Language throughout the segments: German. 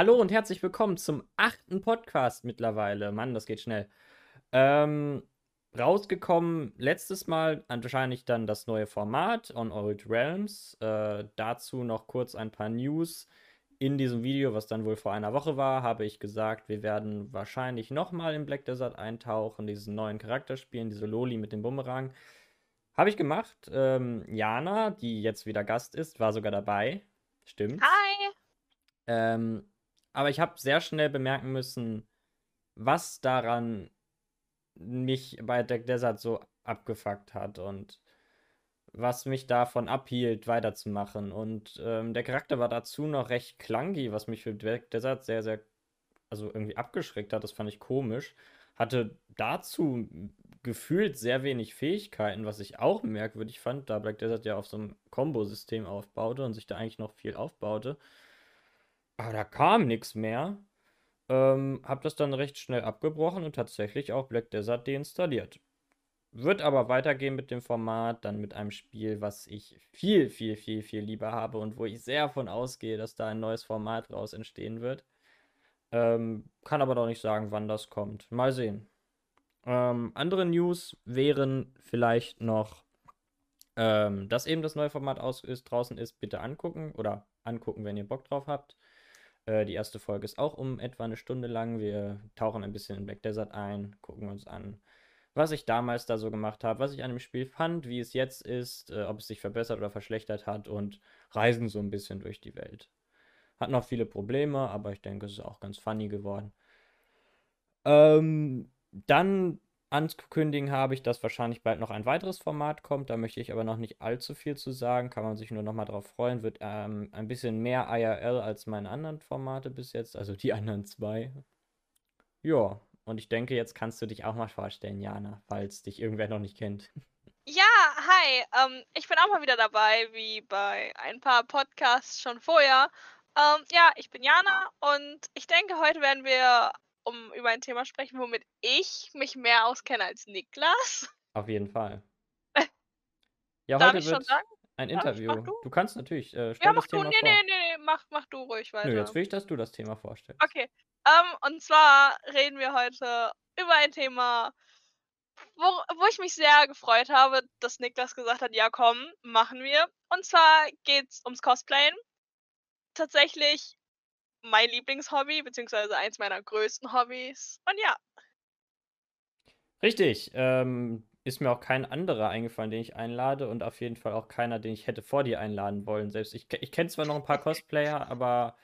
Hallo und herzlich willkommen zum achten Podcast mittlerweile. Mann, das geht schnell. Ähm, rausgekommen letztes Mal wahrscheinlich dann das neue Format On Old Realms. Äh, dazu noch kurz ein paar News. In diesem Video, was dann wohl vor einer Woche war, habe ich gesagt, wir werden wahrscheinlich nochmal in Black Desert eintauchen, diesen neuen Charakter spielen, diese Loli mit dem Bumerang. Habe ich gemacht. Ähm, Jana, die jetzt wieder Gast ist, war sogar dabei. Stimmt. Hi! Ähm, aber ich habe sehr schnell bemerken müssen, was daran mich bei Black Desert so abgefuckt hat und was mich davon abhielt, weiterzumachen. Und ähm, der Charakter war dazu noch recht clunky, was mich für Black Desert sehr, sehr, also irgendwie abgeschreckt hat. Das fand ich komisch. Hatte dazu gefühlt sehr wenig Fähigkeiten, was ich auch merkwürdig fand, da Black Desert ja auf so einem Combo-System aufbaute und sich da eigentlich noch viel aufbaute. Aber da kam nichts mehr. Ähm, hab das dann recht schnell abgebrochen und tatsächlich auch Black Desert deinstalliert. Wird aber weitergehen mit dem Format, dann mit einem Spiel, was ich viel, viel, viel, viel lieber habe und wo ich sehr davon ausgehe, dass da ein neues Format raus entstehen wird. Ähm, kann aber doch nicht sagen, wann das kommt. Mal sehen. Ähm, andere News wären vielleicht noch, ähm, dass eben das neue Format aus ist, draußen ist, bitte angucken oder angucken, wenn ihr Bock drauf habt. Äh, die erste Folge ist auch um etwa eine Stunde lang. Wir tauchen ein bisschen in Black Desert ein, gucken uns an, was ich damals da so gemacht habe, was ich an dem Spiel fand, wie es jetzt ist, äh, ob es sich verbessert oder verschlechtert hat und reisen so ein bisschen durch die Welt. Hat noch viele Probleme, aber ich denke, es ist auch ganz funny geworden. Ähm, dann ankündigen habe ich, dass wahrscheinlich bald noch ein weiteres Format kommt. Da möchte ich aber noch nicht allzu viel zu sagen. Kann man sich nur noch mal drauf freuen. Wird ähm, ein bisschen mehr IRL als meine anderen Formate bis jetzt, also die anderen zwei. Ja, und ich denke, jetzt kannst du dich auch mal vorstellen, Jana, falls dich irgendwer noch nicht kennt. Ja, hi. Ähm, ich bin auch mal wieder dabei, wie bei ein paar Podcasts schon vorher. Ähm, ja, ich bin Jana und ich denke, heute werden wir um über ein Thema sprechen, womit ich mich mehr auskenne als Niklas. Auf jeden Fall. Ja, Darf heute ich schon wird sagen? ein ich? Interview. Mach du? Du kannst natürlich, äh, Ja, mach das du. Thema Nee, vor. nee, nee, nee, mach, mach du ruhig weiter. Nö, jetzt will ich, dass du das Thema vorstellst. Okay. Ähm, und zwar reden wir heute über ein Thema, wo, wo ich mich sehr gefreut habe, dass Niklas gesagt hat, ja komm, machen wir. Und zwar geht's ums Cosplayen. Tatsächlich mein Lieblingshobby, beziehungsweise eins meiner größten Hobbys. Und ja, Richtig. Ähm, ist mir auch kein anderer eingefallen, den ich einlade und auf jeden Fall auch keiner, den ich hätte vor dir einladen wollen. Selbst ich, ich kenne zwar noch ein paar Cosplayer, aber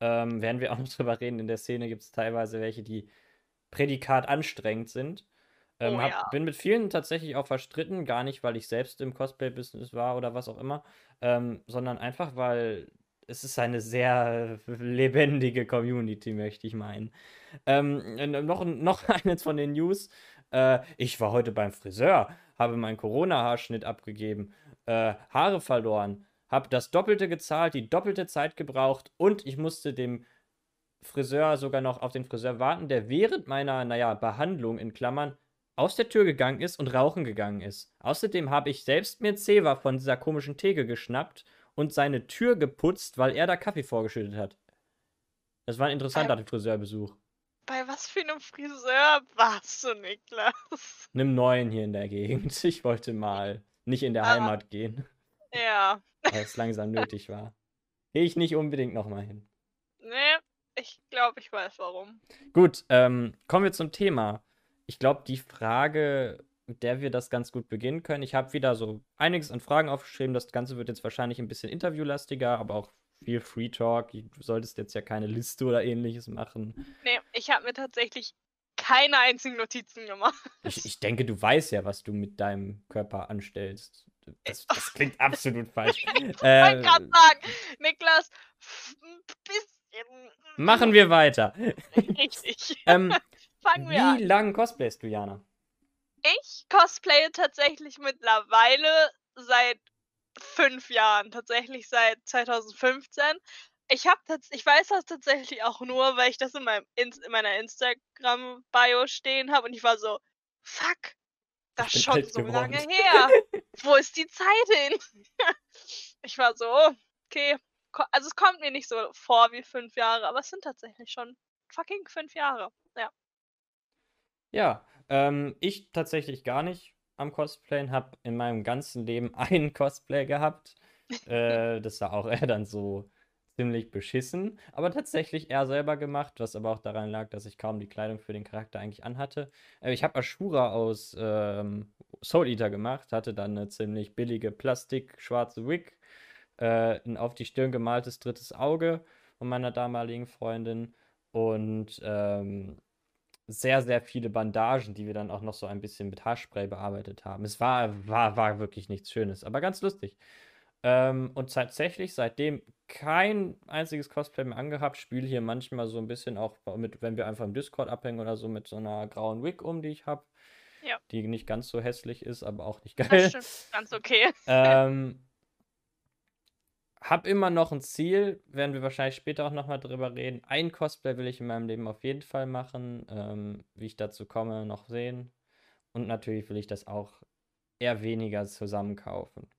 ähm, werden wir auch noch drüber reden. In der Szene gibt es teilweise welche, die Prädikat anstrengend sind. Ähm, Oh hab, ja. bin mit vielen tatsächlich auch verstritten, gar nicht, weil ich selbst im Cosplay-Business war oder was auch immer, ähm, sondern einfach, weil es ist eine sehr lebendige Community, möchte ich meinen. Ähm, äh, noch, noch eines von den News. Äh, ich war heute beim Friseur, habe meinen Corona-Haarschnitt abgegeben, äh, Haare verloren, habe das Doppelte gezahlt, die doppelte Zeit gebraucht und ich musste dem Friseur sogar noch auf den Friseur warten, der während meiner, naja, Behandlung in Klammern aus der Tür gegangen ist und rauchen gegangen ist. Außerdem habe ich selbst mir Zewa von dieser komischen Theke geschnappt und seine Tür geputzt, weil er da Kaffee vorgeschüttet hat. Das war ein interessanter Friseurbesuch. bei was für einem Friseur warst du, Niklas? Einem neuen hier in der Gegend. Ich wollte mal nicht in der Ah. Heimat gehen, Ja. weil es langsam nötig war. Gehe ich nicht unbedingt nochmal hin. Nee, ich glaube, ich weiß warum. Gut, ähm, kommen wir zum Thema. Ich glaube, die Frage, mit der wir das ganz gut beginnen können, ich habe wieder so einiges an Fragen aufgeschrieben. Das Ganze wird jetzt wahrscheinlich ein bisschen interviewlastiger, aber auch viel Free Talk. Du solltest jetzt ja keine Liste oder ähnliches machen. Nee, ich habe mir tatsächlich keine einzigen Notizen gemacht. Ich, ich denke, du weißt ja, was du mit deinem Körper anstellst. Das, das klingt absolut falsch. Ich wollte Äh, gerade sagen, Niklas, ein bisschen. machen wir weiter. Richtig. Ähm, Fangen wir wie an. lang cosplayst du, Jana? Ich cosplaye tatsächlich mittlerweile seit fünf Jahren, tatsächlich seit 2015. Ich habe ich weiß das tatsächlich auch nur, weil ich das in, meinem in meiner Instagram-Bio stehen habe und ich war so, fuck, das ist schon so lange geworden. her. Wo ist die Zeit hin? ich war so, oh, okay, also es kommt mir nicht so vor wie fünf Jahre, aber es sind tatsächlich schon fucking fünf Jahre. Ja. Ja, ähm, ich tatsächlich gar nicht am Cosplayen, habe in meinem ganzen Leben einen Cosplay gehabt. äh, das war auch eher dann so ziemlich beschissen, aber tatsächlich eher selber gemacht, was aber auch daran lag, dass ich kaum die Kleidung für den Charakter eigentlich anhatte. Äh, ich habe Ashura aus ähm, Soul Eater gemacht, hatte dann eine ziemlich billige Plastik-schwarze Wig, äh, ein auf die Stirn gemaltes drittes Auge von meiner damaligen Freundin und ähm, sehr, sehr viele Bandagen, die wir dann auch noch so ein bisschen mit Haarspray bearbeitet haben. Es war, war, war wirklich nichts Schönes, aber ganz lustig. Ähm, und tatsächlich seitdem kein einziges Cosplay mehr angehabt, spiele hier manchmal so ein bisschen auch mit, wenn wir einfach im Discord abhängen oder so, mit so einer grauen Wig um, die ich habe. Ja. Die nicht ganz so hässlich ist, aber auch nicht geil. Das stimmt, ganz okay. ähm, hab immer noch ein Ziel, werden wir wahrscheinlich später auch nochmal drüber reden. Ein Cosplay will ich in meinem Leben auf jeden Fall machen. Ähm, wie ich dazu komme, noch sehen. Und natürlich will ich das auch eher weniger zusammen kaufen.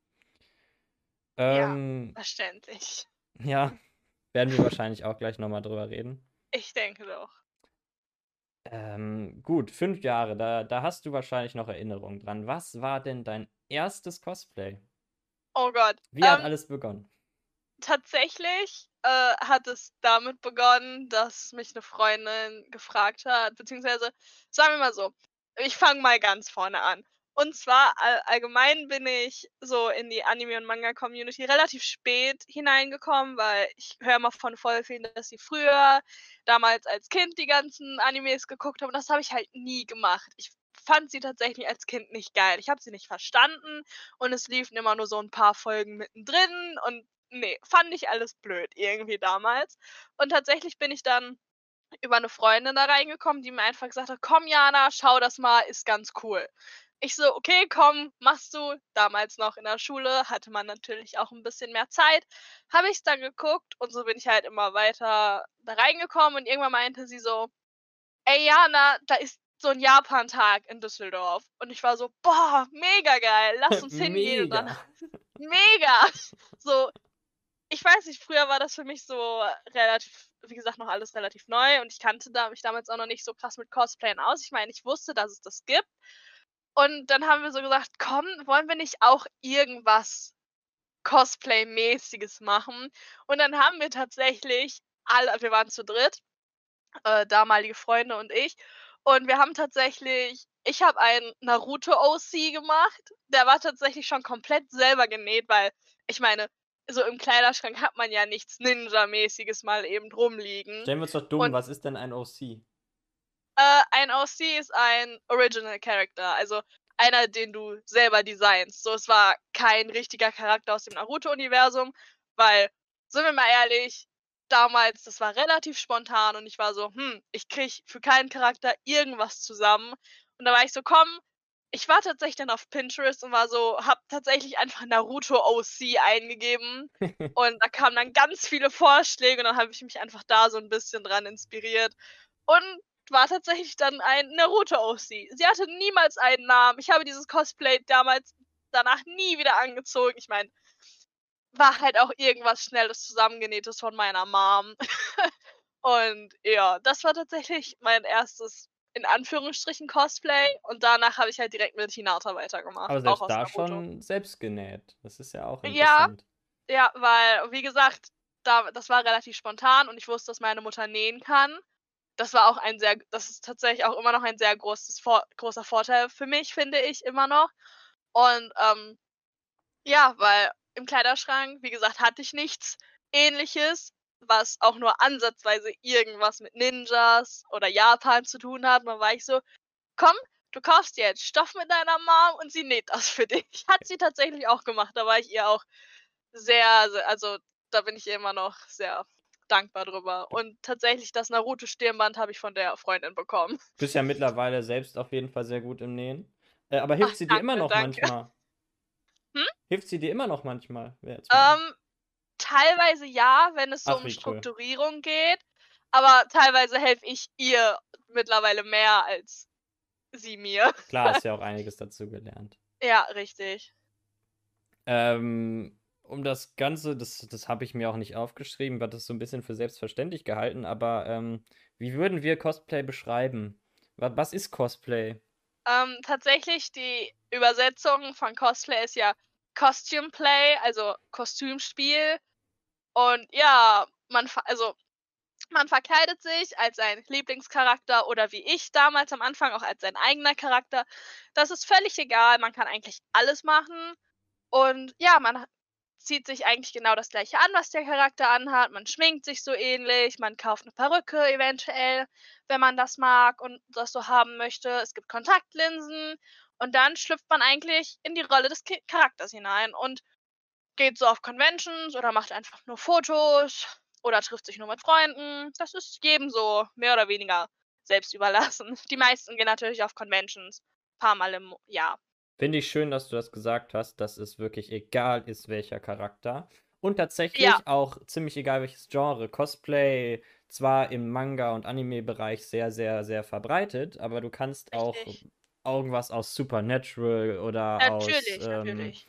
Ähm, ja, verständlich. Ja, werden wir wahrscheinlich auch gleich nochmal drüber reden. Ich denke doch. Ähm, gut, fünf Jahre, da, da hast du wahrscheinlich noch Erinnerungen dran. Was war denn dein erstes Cosplay? Oh Gott. Wie hat ähm, alles begonnen? Tatsächlich äh, hat es damit begonnen, dass mich eine Freundin gefragt hat, beziehungsweise sagen wir mal so, ich fange mal ganz vorne an. Und zwar all allgemein bin ich so in die Anime und Manga Community relativ spät hineingekommen, weil ich höre immer von voll vielen, dass sie früher damals als Kind die ganzen Animes geguckt haben und das habe ich halt nie gemacht. Ich fand sie tatsächlich als Kind nicht geil. Ich habe sie nicht verstanden und es liefen immer nur so ein paar Folgen mittendrin und nee, fand ich alles blöd irgendwie damals. Und tatsächlich bin ich dann über eine Freundin da reingekommen, die mir einfach gesagt hat, komm Jana, schau das mal, ist ganz cool. Ich so, okay, komm, machst du. Damals noch in der Schule hatte man natürlich auch ein bisschen mehr Zeit. Habe ich es dann geguckt und so bin ich halt immer weiter da reingekommen und irgendwann meinte sie so, ey Jana, da ist so ein Japan-Tag in Düsseldorf. Und ich war so, boah, mega geil, lass uns hingehen. Und dann, mega! So, ich weiß nicht, früher war das für mich so relativ, wie gesagt, noch alles relativ neu und ich kannte da, mich damals auch noch nicht so krass mit Cosplayen aus. Ich meine, ich wusste, dass es das gibt. Und dann haben wir so gesagt, komm, wollen wir nicht auch irgendwas Cosplay-mäßiges machen? Und dann haben wir tatsächlich alle, wir waren zu dritt, äh, damalige Freunde und ich, und wir haben tatsächlich, ich habe einen Naruto OC gemacht. Der war tatsächlich schon komplett selber genäht, weil ich meine, so im Kleiderschrank hat man ja nichts Ninja-mäßiges mal eben rumliegen. Stellen wir uns doch dumm, und was ist denn ein OC? Äh, ein OC ist ein Original Character, also einer, den du selber designst. So, es war kein richtiger Charakter aus dem Naruto-Universum, weil, sind wir mal ehrlich, damals, das war relativ spontan und ich war so, hm, ich krieg für keinen Charakter irgendwas zusammen. Und da war ich so, komm, ich war tatsächlich dann auf Pinterest und war so, hab tatsächlich einfach Naruto OC eingegeben und da kamen dann ganz viele Vorschläge und dann habe ich mich einfach da so ein bisschen dran inspiriert. Und war tatsächlich dann ein Naruto OC. Sie hatte niemals einen Namen. Ich habe dieses Cosplay damals danach nie wieder angezogen. Ich meine, war halt auch irgendwas Schnelles zusammengenähtes von meiner Mom. und ja, das war tatsächlich mein erstes, in Anführungsstrichen, Cosplay. Und danach habe ich halt direkt mit Hinata weitergemacht. Aber selbst da Naruto. schon selbst genäht. Das ist ja auch interessant. Ja, ja weil, wie gesagt, da, das war relativ spontan und ich wusste, dass meine Mutter nähen kann das war auch ein sehr, das ist tatsächlich auch immer noch ein sehr großes, vor, großer Vorteil für mich, finde ich immer noch. Und ähm, ja, weil im Kleiderschrank, wie gesagt, hatte ich nichts ähnliches, was auch nur ansatzweise irgendwas mit Ninjas oder Japan zu tun hat. dann war ich so, komm, du kaufst jetzt Stoff mit deiner Mom und sie näht das für dich. Hat sie tatsächlich auch gemacht. Da war ich ihr auch sehr, also da bin ich ihr immer noch sehr dankbar drüber. Und tatsächlich das Naruto-Stirnband habe ich von der Freundin bekommen. Du bist ja mittlerweile selbst auf jeden Fall sehr gut im Nähen. Äh, aber hilft Ach, sie dir immer noch danke. manchmal? Hm? Hilft sie dir immer noch manchmal? Ähm, teilweise ja, wenn es so Ach, um Strukturierung cool. geht. Aber teilweise helfe ich ihr mittlerweile mehr als sie mir. Klar, hast ja auch einiges dazu gelernt. Ja, richtig. Ähm, um das Ganze, das, das habe ich mir auch nicht aufgeschrieben, weil das so ein bisschen für selbstverständlich gehalten, aber ähm, wie würden wir Cosplay beschreiben? Was, was ist Cosplay? Ähm, tatsächlich, die Übersetzung von Cosplay ist ja Costume Play, also Kostümspiel. Und ja, man, also man verkleidet sich als sein Lieblingscharakter oder wie ich damals am Anfang auch als sein eigener Charakter. Das ist völlig egal. Man kann eigentlich alles machen. Und ja, man zieht sich eigentlich genau das gleiche an, was der Charakter anhat. Man schminkt sich so ähnlich, man kauft eine Perücke eventuell, wenn man das mag und das so haben möchte. Es gibt Kontaktlinsen und dann schlüpft man eigentlich in die Rolle des Charakters hinein und geht so auf Conventions oder macht einfach nur Fotos oder trifft sich nur mit Freunden. Das ist jedem so mehr oder weniger selbst überlassen. Die meisten gehen natürlich auf Conventions ein paar Mal im Jahr. Finde ich schön, dass du das gesagt hast, dass es wirklich egal ist, welcher Charakter. Und tatsächlich Ja. auch ziemlich egal, welches Genre. Cosplay zwar im Manga- und Anime-Bereich sehr, sehr, sehr verbreitet, aber du kannst auch Richtig. Irgendwas aus Supernatural oder Natürlich, aus ähm, natürlich.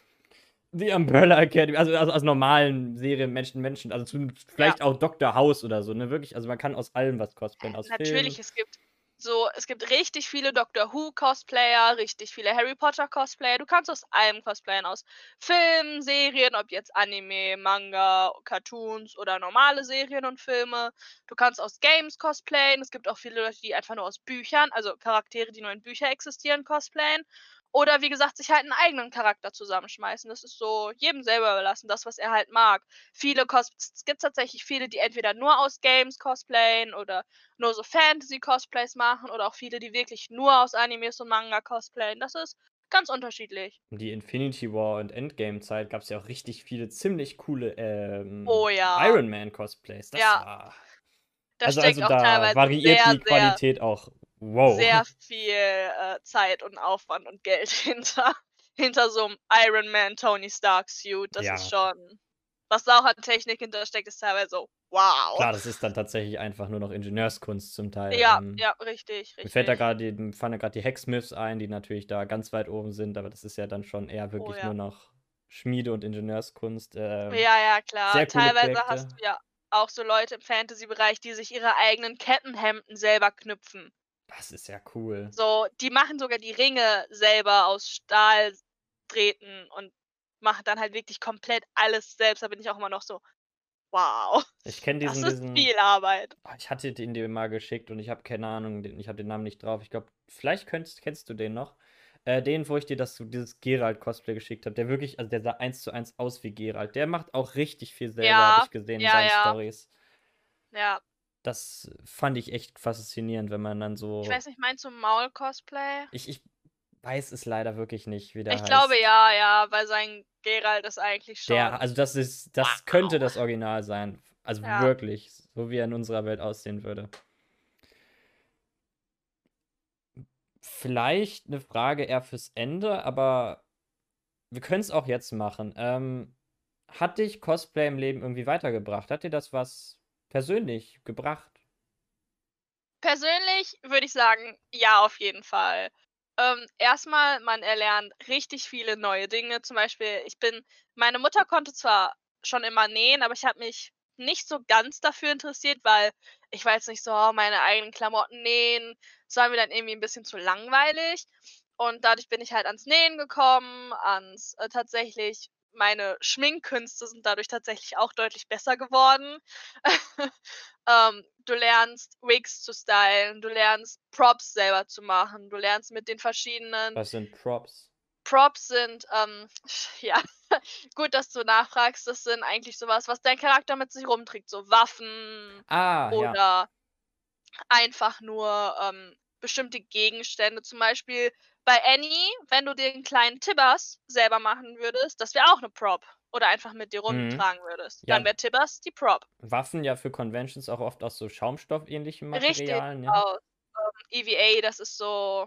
The Umbrella Academy, also, also aus normalen Serien, Menschen, Menschen, also zu, vielleicht auch Dr. House oder so, ne? Wirklich, also man kann aus allem was cosplayen, aus Natürlich, Filmen. es gibt so, es gibt richtig viele Doctor Who Cosplayer, richtig viele Harry Potter Cosplayer. Du kannst aus allem cosplayen, aus Filmen, Serien, ob jetzt Anime, Manga, Cartoons oder normale Serien und Filme. Du kannst aus Games cosplayen. Es gibt auch viele Leute, die einfach nur aus Büchern, also Charaktere, die nur in Büchern existieren, cosplayen. Oder wie gesagt, sich halt einen eigenen Charakter zusammenschmeißen. Das ist so jedem selber überlassen, das, was er halt mag. Viele Cos es gibt tatsächlich viele, die entweder nur aus Games cosplayen oder nur so Fantasy-Cosplays machen oder auch viele, die wirklich nur aus Animes und Manga cosplayen. Das ist ganz unterschiedlich. Die Infinity War und Endgame-Zeit gab es ja auch richtig viele ziemlich coole ähm, Oh ja. Iron Man Cosplays. Das Ja. war. Da also, steckt also da variiert sehr, die Qualität auch. Wow. sehr, viel äh, Zeit und Aufwand und Geld hinter, hinter so einem Iron Man Tony Stark Suit. Das Ja. ist schon. Was da auch an Technik hintersteckt, ist teilweise so, wow. Klar, das ist dann tatsächlich einfach nur noch Ingenieurskunst zum Teil. Ja, ähm, ja, richtig, Mir fällt da richtig. gerade die, fallen da gerade die Hacksmiths ein, die natürlich da ganz weit oben sind, aber das ist ja dann schon eher wirklich Oh ja. nur noch Schmiede- und Ingenieurskunst. Ähm, Ja, ja, klar. sehr Teilweise hast Projekte. du ja auch so Leute im Fantasy-Bereich, die sich ihre eigenen Kettenhemden selber knüpfen. Das ist ja cool. So, die machen sogar die Ringe selber aus Stahldrähten und machen dann halt wirklich komplett alles selbst. Da bin ich auch immer noch so, wow, Ich kenne das diesen, ist diesen. viel Arbeit. Ah, Ich hatte den dir mal geschickt und ich habe keine Ahnung, ich habe den Namen nicht drauf. Ich glaube, vielleicht könntest, kennst du den noch. Äh, den, wo ich dir das, dieses Geralt-Cosplay geschickt habe, der wirklich, also der sah eins zu eins aus wie Geralt. Der macht auch richtig viel selber, Ja, habe ich gesehen in ja, seinen ja. Stories. Ja, Das fand ich echt faszinierend, wenn man dann so. ich weiß nicht, meinst du Maul-Cosplay? Ich, ich weiß es leider wirklich nicht, wie der Ich heißt. glaube ja, ja, weil sein Geralt ist eigentlich schon. Der, also das ist, das Wow. könnte das Original sein. Also Ja. wirklich, so wie er in unserer Welt aussehen würde. Vielleicht eine Frage eher fürs Ende, aber wir können es auch jetzt machen. Ähm, hat dich Cosplay im Leben irgendwie weitergebracht? Hat dir das was persönlich gebracht? Persönlich würde ich sagen, ja, auf jeden Fall. Ähm, erstmal, man erlernt richtig viele neue Dinge. Zum Beispiel, ich bin, meine Mutter konnte zwar schon immer nähen, aber ich habe mich nicht so ganz dafür interessiert, weil ich jetzt nicht so, oh, meine eigenen Klamotten nähen. Das war mir dann irgendwie ein bisschen zu langweilig. Und dadurch bin ich halt ans Nähen gekommen, ans äh, tatsächlich, meine Schminkkünste sind dadurch tatsächlich auch deutlich besser geworden. ähm, du lernst Wigs zu stylen, du lernst Props selber zu machen, du lernst mit den verschiedenen Was sind Props? Props sind, ähm, ja, gut, dass du nachfragst, das sind eigentlich sowas, was dein Charakter mit sich rumträgt, so Waffen Ah, ja. oder einfach nur ähm, bestimmte Gegenstände. Zum Beispiel bei Annie, wenn du den kleinen Tibbers selber machen würdest, das wäre auch eine Prop. Oder einfach mit dir Mhm. rumtragen würdest. Ja. Dann wäre Tibbers die Prop. Waffen ja für Conventions auch oft aus so Schaumstoff-ähnlichem Richtig, Materialien. Ja. aus ähm, EVA, das ist so,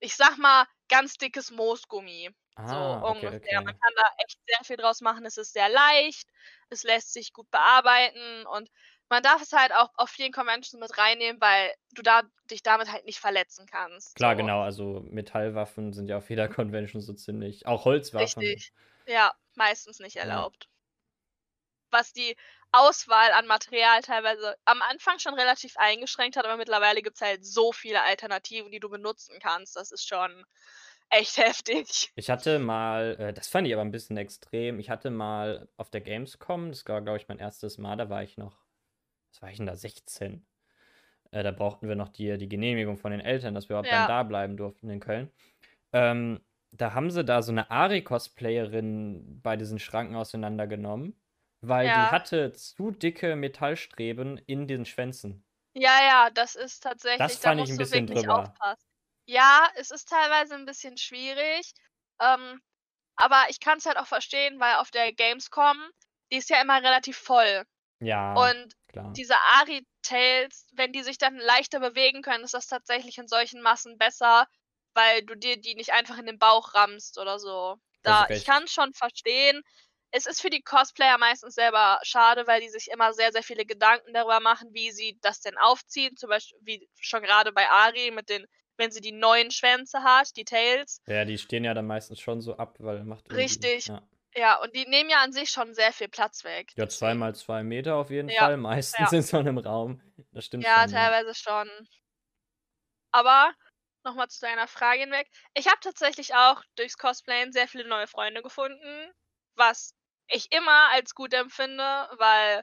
ich sag mal, ganz dickes Moosgummi. So Ah, okay, ungefähr. okay. Man kann da echt sehr viel draus machen. Es ist sehr leicht, es lässt sich gut bearbeiten und man darf es halt auch auf vielen Conventions mit reinnehmen, weil du da dich damit halt nicht verletzen kannst. Klar, so. genau, also Metallwaffen sind ja auf jeder Convention so ziemlich. Auch Holzwaffen. Richtig. Ja, meistens nicht erlaubt. Ja. Was die Auswahl an Material teilweise am Anfang schon relativ eingeschränkt hat, aber mittlerweile gibt es halt so viele Alternativen, die du benutzen kannst. Das ist schon echt heftig. Ich hatte mal, äh, das fand ich aber ein bisschen extrem. Ich hatte mal auf der Gamescom, das war, glaube ich, mein erstes Mal, da war ich noch, was war ich denn da, 16. Äh, da brauchten wir noch die, die Genehmigung von den Eltern, dass wir überhaupt ja. dann da bleiben durften in Köln. Ähm, da haben sie da so eine Ari-Cosplayerin bei diesen Schranken auseinandergenommen, weil ja. die hatte zu dicke Metallstreben in den Schwänzen. Ja, ja, das ist tatsächlich. Das fand da ich ein bisschen drüber. Aufpassen. Ja, es ist teilweise ein bisschen schwierig. Ähm, aber ich kann es halt auch verstehen, weil auf der Gamescom, die ist ja immer relativ voll. Ja. Und klar. diese Ari-Tails, wenn die sich dann leichter bewegen können, ist das tatsächlich in solchen Massen besser, weil du dir die nicht einfach in den Bauch rammst oder so. Da, ich kann schon verstehen. Es ist für die Cosplayer meistens selber schade, weil die sich immer sehr, sehr viele Gedanken darüber machen, wie sie das denn aufziehen. Zum Beispiel, wie schon gerade bei Ari mit den wenn sie die neuen Schwänze hat, die Tails. Ja, die stehen ja dann meistens schon so ab, weil macht Richtig. Ja. Ja. und die nehmen ja an sich schon sehr viel Platz weg. Ja, zwei mal zwei Meter auf jeden ja. Fall, meistens ja. in so einem Raum. Das stimmt ja, schon. Teilweise ja, teilweise schon. Aber nochmal zu deiner Frage hinweg. Ich habe tatsächlich auch durchs Cosplayen sehr viele neue Freunde gefunden, was ich immer als gut empfinde, weil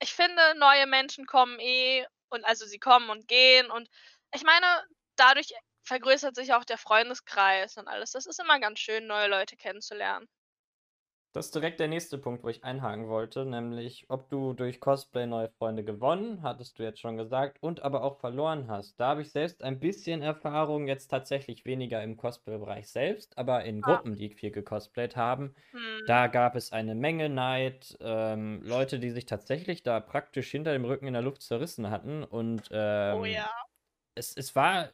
ich finde, neue Menschen kommen eh und also sie kommen und gehen und ich meine, dadurch vergrößert sich auch der Freundeskreis und alles. Das ist immer ganz schön, neue Leute kennenzulernen. Das ist direkt der nächste Punkt, wo ich einhaken wollte, nämlich ob du durch Cosplay neue Freunde gewonnen, hattest du jetzt schon gesagt, und aber auch verloren hast. Da habe ich selbst ein bisschen Erfahrung, jetzt tatsächlich weniger im Cosplay-Bereich selbst, aber in ah. Gruppen, die viel gecosplayt haben. Hm. Da gab es eine Menge Neid, ähm, Leute, die sich tatsächlich da praktisch hinter dem Rücken in der Luft zerrissen hatten. Und oh ähm, oh ja. es, es war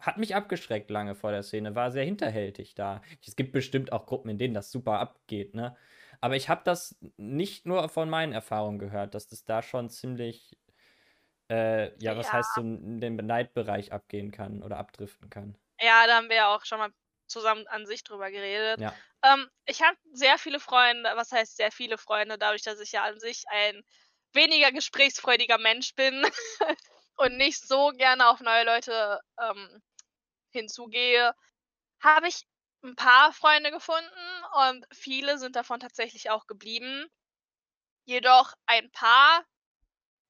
hat mich abgeschreckt lange vor der Szene, war sehr hinterhältig da. Es gibt bestimmt auch Gruppen, in denen das super abgeht, ne? Aber ich habe das nicht nur von meinen Erfahrungen gehört, dass das da schon ziemlich, äh, ja, was ja. heißt so in den Neidbereich abgehen kann oder abdriften kann. Ja, da haben wir ja auch schon mal zusammen an sich drüber geredet. Ja. Ähm, ich habe sehr viele Freunde, was heißt sehr viele Freunde, dadurch, dass ich ja an sich ein weniger gesprächsfreudiger Mensch bin und nicht so gerne auf neue Leute ähm, hinzugehe, habe ich ein paar Freunde gefunden und viele sind davon tatsächlich auch geblieben. Jedoch ein paar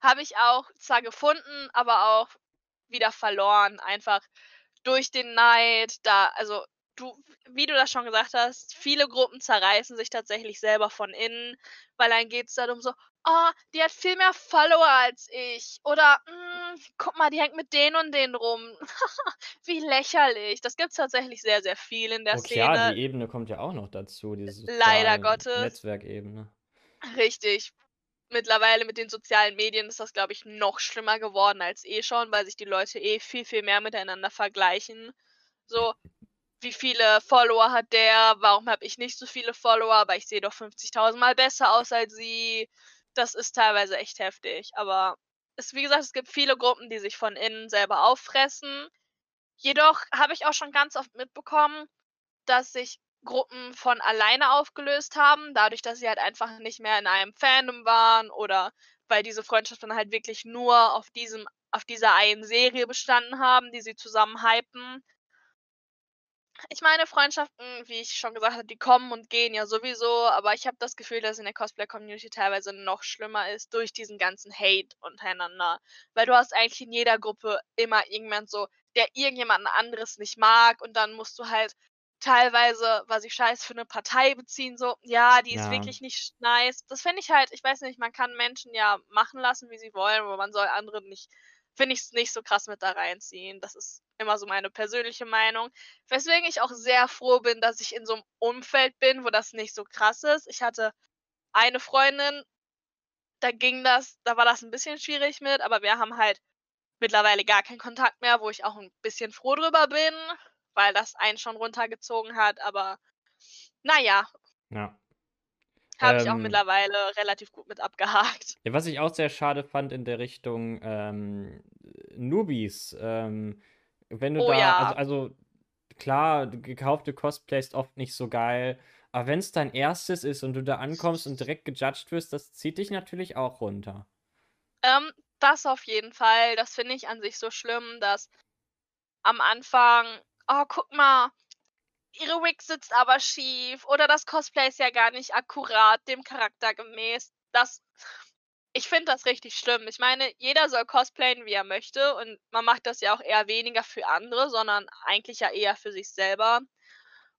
habe ich auch zwar gefunden, aber auch wieder verloren, einfach durch den Neid, da also du wie du das schon gesagt hast, viele Gruppen zerreißen sich tatsächlich selber von innen, weil dann geht es darum so: „Oh, die hat viel mehr Follower als ich“ oder „Hm, guck mal, die hängt mit den und den rum. Wie lächerlich.“ Das gibt's tatsächlich sehr, sehr viel in der Okay, ja, Szene. die Ebene kommt ja auch noch dazu, diese Leider Gottes. Netzwerkebene. Richtig. Mittlerweile mit den sozialen Medien ist das, glaube ich, noch schlimmer geworden als eh schon, weil sich die Leute eh viel, viel mehr miteinander vergleichen. So, wie viele Follower hat der? Warum habe ich nicht so viele Follower? Aber ich sehe doch 50.000 Mal besser aus als sie. Das ist teilweise echt heftig. Aber es, wie gesagt, es gibt viele Gruppen, die sich von innen selber auffressen. Jedoch habe ich auch schon ganz oft mitbekommen, dass sich Gruppen von alleine aufgelöst haben, dadurch, dass sie halt einfach nicht mehr in einem Fandom waren oder weil diese Freundschaften halt wirklich nur auf diesem, auf dieser einen Serie bestanden haben, die sie zusammen hypen ich meine, Freundschaften, wie ich schon gesagt habe, die kommen und gehen ja sowieso, aber ich habe das Gefühl, dass in der Cosplay-Community teilweise noch schlimmer ist durch diesen ganzen Hate untereinander. Weil du hast eigentlich in jeder Gruppe immer irgendjemand so, der irgendjemanden anderes nicht mag und dann musst du halt teilweise, was ich scheiße für eine Partei beziehen, so, ja, die ist ja. wirklich nicht nice. Das finde ich halt, ich weiß nicht, man kann Menschen ja machen lassen, wie sie wollen, aber man soll andere nicht finde ich es nicht so krass mit da reinziehen. Das ist immer so meine persönliche Meinung. Weswegen ich auch sehr froh bin, dass ich in so einem Umfeld bin, wo das nicht so krass ist. Ich hatte eine Freundin, da ging das, da war das ein bisschen schwierig mit, aber wir haben halt mittlerweile gar keinen Kontakt mehr, wo ich auch ein bisschen froh drüber bin, weil das einen schon runtergezogen hat, aber naja. Ja. Habe ich auch ähm. mittlerweile relativ gut mit abgehakt. Ja, was ich auch sehr schade fand in der Richtung ähm, Nubis, ähm, wenn du Oh da, ja. also, also klar, gekaufte Cosplays oft nicht so geil, Aber wenn es dein erstes ist und du da ankommst und direkt gejudged wirst, das zieht dich natürlich auch runter. Ähm, das auf jeden Fall. Das finde ich an sich so schlimm, dass am Anfang, oh, guck mal, ihre Wig sitzt aber schief oder das Cosplay ist ja gar nicht akkurat dem Charakter gemäß. Das ich finde das richtig schlimm. Ich meine, jeder soll cosplayen, wie er möchte und man macht das ja auch eher weniger für andere, sondern eigentlich ja eher für sich selber.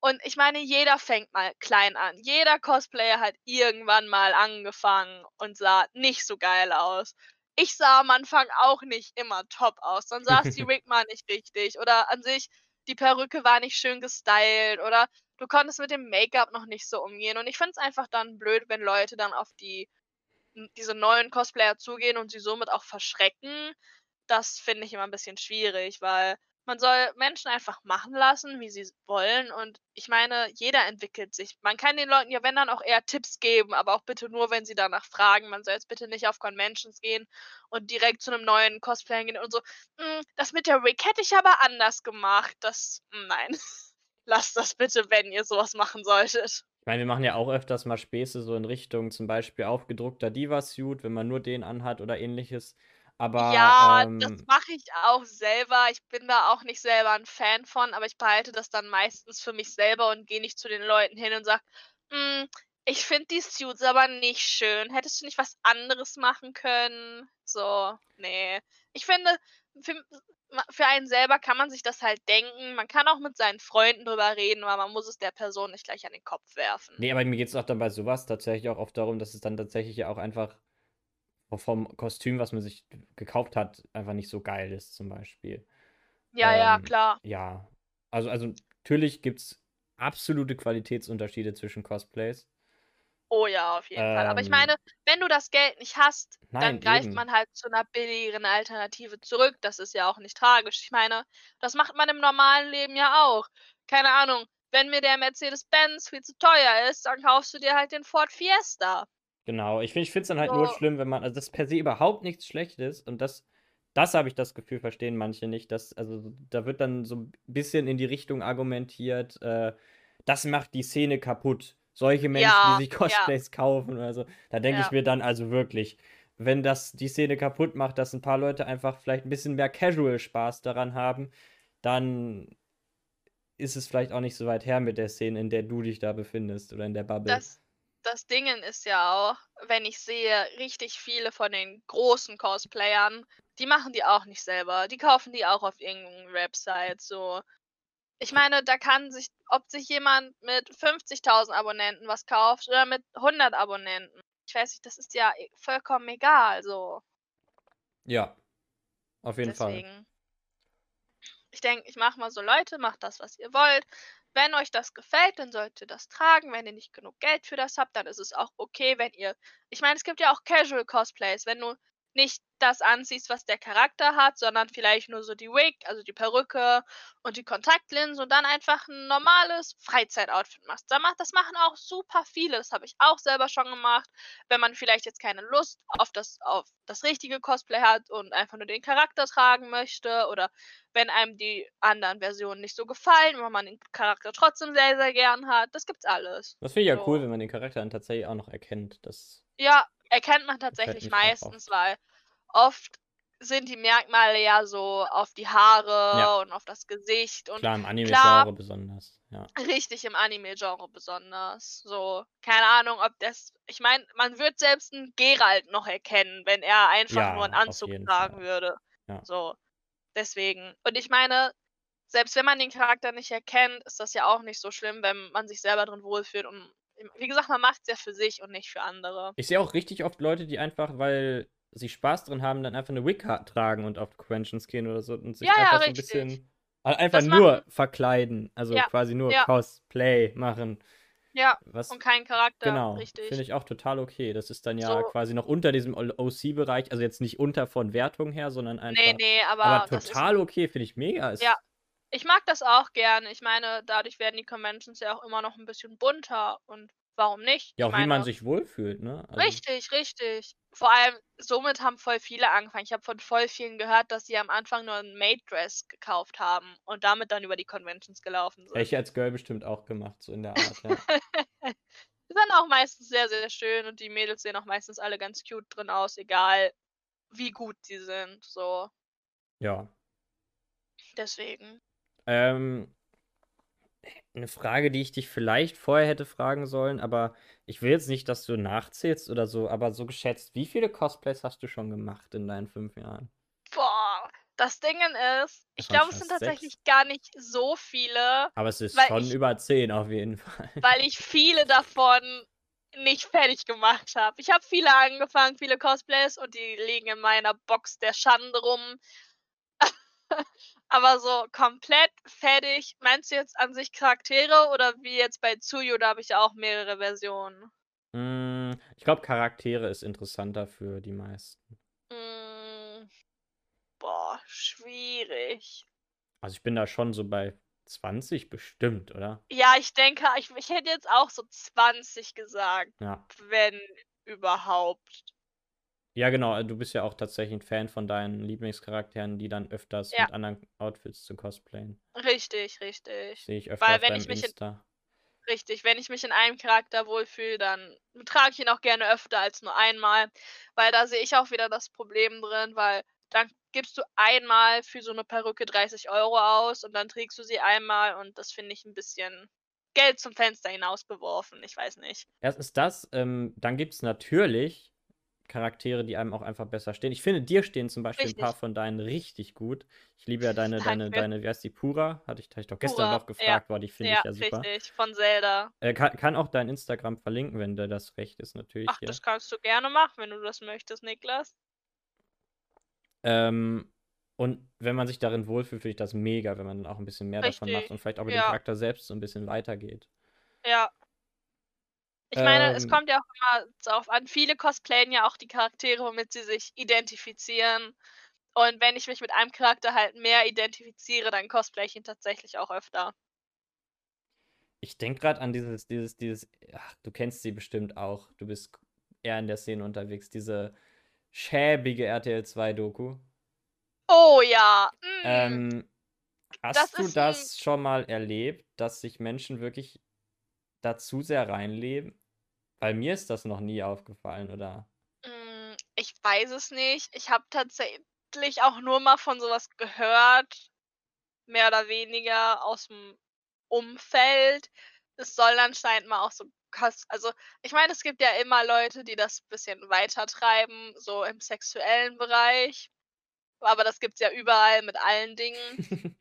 Und ich meine, jeder fängt mal klein an. Jeder Cosplayer hat irgendwann mal angefangen und sah nicht so geil aus. Ich sah am Anfang auch nicht immer top aus. Dann saß die Wig mal nicht richtig. Oder an sich, die Perücke war nicht schön gestylt. Oder du konntest mit dem Make-up noch nicht so umgehen. Und ich finde es einfach dann blöd, wenn Leute dann auf die diese neuen Cosplayer zugehen und sie somit auch verschrecken. Das finde ich immer ein bisschen schwierig, weil man soll Menschen einfach machen lassen, wie sie wollen. Und ich meine, jeder entwickelt sich. Man kann den Leuten ja, wenn dann auch eher Tipps geben, aber auch bitte nur, wenn sie danach fragen. Man soll jetzt bitte nicht auf Conventions gehen und direkt zu einem neuen Cosplayer gehen und so. Hm, das mit der Rick hätte ich aber anders gemacht. Das, hm, nein. Lasst das bitte, wenn ihr sowas machen solltet. Ich meine, wir machen ja auch öfters mal Späße so in Richtung zum Beispiel aufgedruckter Diva-Suit, wenn man nur den anhat oder ähnliches. Aber Ja, ähm, das mache ich auch selber. Ich bin da auch nicht selber ein Fan von, aber ich behalte das dann meistens für mich selber und gehe nicht zu den Leuten hin und sage, hm, ich finde die Suits aber nicht schön. Hättest du nicht was anderes machen können? So, nee. Ich finde, für, für einen selber kann man sich das halt denken. Man kann auch mit seinen Freunden drüber reden, aber man muss es der Person nicht gleich an den Kopf werfen. nee, aber mir geht es auch dann bei sowas tatsächlich auch oft darum, dass es dann tatsächlich ja auch einfach vom Kostüm, was man sich gekauft hat, einfach nicht so geil ist, zum Beispiel. Ja, ja, Ähm, klar. ja, also, also natürlich gibt es absolute Qualitätsunterschiede zwischen Cosplays. Oh ja, auf jeden Fall. Aber ich Ähm, meine, wenn du das Geld nicht hast, dann nein, greift eben. man halt zu einer billigeren Alternative zurück. Das ist ja auch nicht tragisch. Ich meine, das macht man im normalen Leben ja auch. Keine Ahnung, wenn mir der Mercedes-Benz viel zu teuer ist, dann kaufst du dir halt den Ford Fiesta. Genau, ich finde es dann halt nur So, schlimm, wenn man, also das ist per se überhaupt nichts Schlechtes und das, das habe ich das Gefühl, verstehen manche nicht, dass, also da wird dann so ein bisschen in die Richtung argumentiert, äh, das macht die Szene kaputt. Solche Menschen, ja, die sich ja, Cosplays kaufen oder so, da denke ich ja. mir dann also wirklich, wenn das die Szene kaputt macht, dass ein paar Leute einfach vielleicht ein bisschen mehr Casual-Spaß daran haben, dann ist es vielleicht auch nicht so weit her mit der Szene, in der du dich da befindest oder in der Bubble. Das, das Dingen ist ja auch, wenn ich sehe, richtig viele von den großen Cosplayern, die machen die auch nicht selber. Die kaufen die auch auf irgendeiner Website. So, ich meine, da kann sich, ob sich jemand mit 50.000 Abonnenten was kauft oder mit 100 Abonnenten. Ich weiß nicht, das ist ja e- vollkommen egal. So, Ja, auf jeden Fall. Ich denke, ich mache mal so, Leute, macht das, was ihr wollt. Wenn euch das gefällt, dann sollt ihr das tragen. Wenn ihr nicht genug Geld für das habt, dann ist es auch okay, wenn ihr. Ich meine, es gibt ja auch Casual Cosplays, wenn du nicht das anziehst, was der Charakter hat, sondern vielleicht nur so die Wig, also die Perücke und die Kontaktlinsen und dann einfach ein normales Freizeitoutfit machst. Das machen auch super viele. Das habe ich auch selber schon gemacht. Wenn man vielleicht jetzt keine Lust auf das, auf das richtige Cosplay hat und einfach nur den Charakter tragen möchte oder wenn einem die anderen Versionen nicht so gefallen, weil man den Charakter trotzdem sehr, sehr gern hat. Das gibt's alles. Das finde ich ja cool, So. wenn man den Charakter dann tatsächlich auch noch erkennt. Das Ja, erkennt man tatsächlich meistens, weil oft sind die Merkmale ja so auf die Ja, Haare und auf das Gesicht und klar, im Anime-Genre besonders. Ja. richtig im Anime-Genre besonders. So, keine Ahnung, ob das. Ich meine, man wird selbst einen Geralt noch erkennen, wenn er einfach nur einen Ja, Anzug tragen Fall. würde. Ja. So, deswegen. Und ich meine, selbst wenn man den Charakter nicht erkennt, ist das ja auch nicht so schlimm, wenn man sich selber drin wohlfühlt. Und wie gesagt, man macht es ja für sich und nicht für andere. Ich sehe auch richtig oft Leute, die einfach, weil sie Spaß drin haben, dann einfach eine Wig tragen und auf Conventions gehen oder so und sich Ja, ja, einfach so ein bisschen einfach Das nur machen. verkleiden, also Ja, quasi nur ja, Cosplay machen. ja. Was Und kein Charakter, genau, finde richtig. ich auch total okay. Das ist dann ja So, quasi noch unter diesem OC-Bereich, also jetzt nicht unter von Wertung her, sondern nee, einfach, nee, aber aber ist. total okay, finde ich mega. Ja, Ist, ich mag das auch gerne. Ich meine, dadurch werden die Conventions ja auch immer noch ein bisschen bunter. Und warum nicht? ja, auch wie man meine, sich wohlfühlt, ne? Also, richtig, richtig. Vor allem, somit haben voll viele angefangen. Ich habe von voll vielen gehört, dass sie am Anfang nur ein Maid-Dress gekauft haben und damit dann über die Conventions gelaufen hätte ich sind. als Girl bestimmt auch gemacht, so in der Art, ja. auch meistens sehr, sehr schön und die Mädels sehen auch meistens alle ganz cute drin aus, egal wie gut die sind. So. Ja. Deswegen. Ähm, eine Frage, die ich dich vielleicht vorher hätte fragen sollen, aber ich will jetzt nicht, dass du nachzählst oder so, aber so geschätzt, wie viele Cosplays hast du schon gemacht in deinen fünf Jahren? Boah, das Ding ist, ich glaube, es sind tatsächlich sechs. gar nicht so viele, Aber es ist schon ich- über zehn auf jeden Fall. weil ich viele davon nicht fertig gemacht habe. Ich habe viele angefangen, viele Cosplays und die liegen in meiner Box der Schande rum. Aber so komplett fertig, meinst du jetzt an sich Charaktere oder wie jetzt bei Tsuyu, da habe ich auch mehrere Versionen. Mm, ich glaube, Charaktere ist interessanter für die meisten. Mm, boah, schwierig. Also ich bin da schon so bei 20 bestimmt, oder? Ja, ich denke, ich, ich hätte jetzt auch so 20 gesagt, Ja. wenn überhaupt. Ja, genau. Du bist ja auch tatsächlich ein Fan von deinen Lieblingscharakteren, die dann öfters Ja. mit anderen Outfits zu cosplayen. Richtig, richtig. Sehe ich öfter Weil auf wenn deinem ich mich in- Insta. Richtig, wenn ich mich in einem Charakter wohlfühle, dann trage ich ihn auch gerne öfter als nur einmal, weil da sehe ich auch wieder das Problem drin, weil dann gibst du einmal für so eine Perücke 30 Euro aus und dann trägst du sie einmal und das finde ich ein bisschen Geld zum Fenster hinausgeworfen. Ich weiß nicht. Erstens das, ähm, dann gibt es natürlich Charaktere, die einem auch einfach besser stehen. Ich finde, dir stehen zum Beispiel ein paar Richtig. von deinen richtig gut. Ich liebe ja deine, deine, Danke. deine, wie heißt die, Pura? Hatte ich, hatte ich doch gestern Pura, noch gefragt, boah, die finde Ja, ich ja super. richtig, von Zelda. Äh, kann, kann auch dein Instagram verlinken, wenn dir das recht ist, natürlich Ach, hier. das kannst du gerne machen, wenn du das möchtest, Niklas. Ähm, und wenn man sich darin wohlfühlt, finde ich das mega, wenn man dann auch ein bisschen mehr davon macht Richtig, und vielleicht auch mit ja. dem Charakter selbst so ein bisschen weitergeht. Ja. Ich meine, es Ähm. kommt ja auch immer darauf an. Viele cosplayen ja auch die Charaktere, womit sie sich identifizieren. Und wenn ich mich mit einem Charakter halt mehr identifiziere, dann cosplay ich ihn tatsächlich auch öfter. Ich denke gerade an dieses, dieses, dieses, ach, du kennst sie bestimmt auch. Du bist eher in der Szene unterwegs. Diese schäbige RTL 2 Doku. Oh ja. Mm. Ähm, das hast du ist ein- das schon mal erlebt, dass sich Menschen wirklich dazu sehr reinleben? Weil mir ist das noch nie aufgefallen, oder? Mm, Ich weiß es nicht. Ich habe tatsächlich auch nur mal von sowas gehört. Mehr oder weniger aus dem Umfeld. Es soll anscheinend mal auch so also, ich meine, es gibt ja immer Leute, die das bisschen weiter treiben, so im sexuellen Bereich. Aber das gibt's ja überall mit allen Dingen.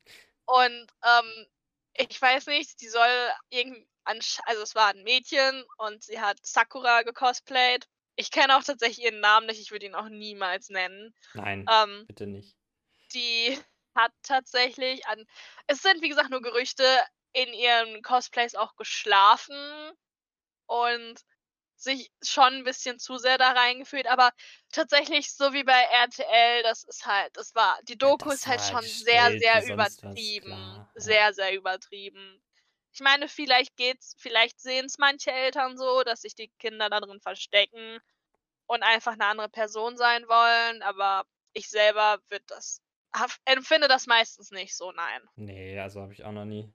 Und, ähm, ich weiß nicht, die soll irgend ansch also, es war ein Mädchen und sie hat Sakura gecosplayt. Ich kenne auch tatsächlich ihren Namen nicht, ich würde ihn auch niemals nennen. Nein, Ähm, bitte nicht. die hat tatsächlich an es sind wie gesagt nur Gerüchte, in ihren Cosplays auch geschlafen und sich schon 'n bisschen zu sehr da reingefühlt, aber tatsächlich so wie bei RTL, das ist halt das war die Doku das ist halt war schon sehr, sehr was, übertrieben. ja. Sehr, sehr übertrieben. Ich meine, vielleicht geht's vielleicht sehen's manche Eltern so, dass sich die Kinder da drin verstecken und einfach 'ne andere Person sein wollen, aber ich selber würde das empfinde das meistens nicht so, nein. Nee, also habe ich auch noch nie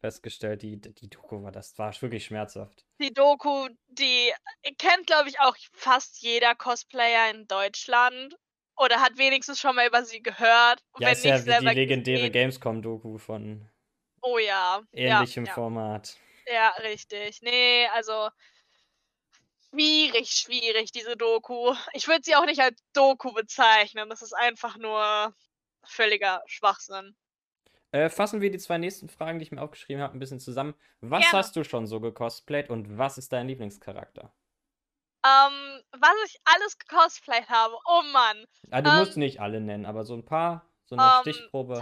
festgestellt. Die, die Doku war, das war wirklich schmerzhaft. Die Doku, die kennt, glaube ich, auch fast jeder Cosplayer in Deutschland oder hat wenigstens schon mal über sie gehört, Ja, ist ja wie die legendäre. Gamescom-Doku von Oh ja, ja, ähnlichem ja. Format. Ja, richtig. Ne, also schwierig, schwierig, diese Doku. Ich würde sie auch nicht als Doku bezeichnen. Das ist einfach nur völliger Schwachsinn. Äh, fassen wir die zwei nächsten Fragen, die ich mir aufgeschrieben habe, ein bisschen zusammen. Was Gerne. hast du schon so gecosplayt und was ist dein Lieblingscharakter? Ähm, was ich alles gecosplayt habe, oh Mann. Ah, du Ähm, musst nicht alle nennen, aber so ein paar, so eine Ähm, Stichprobe.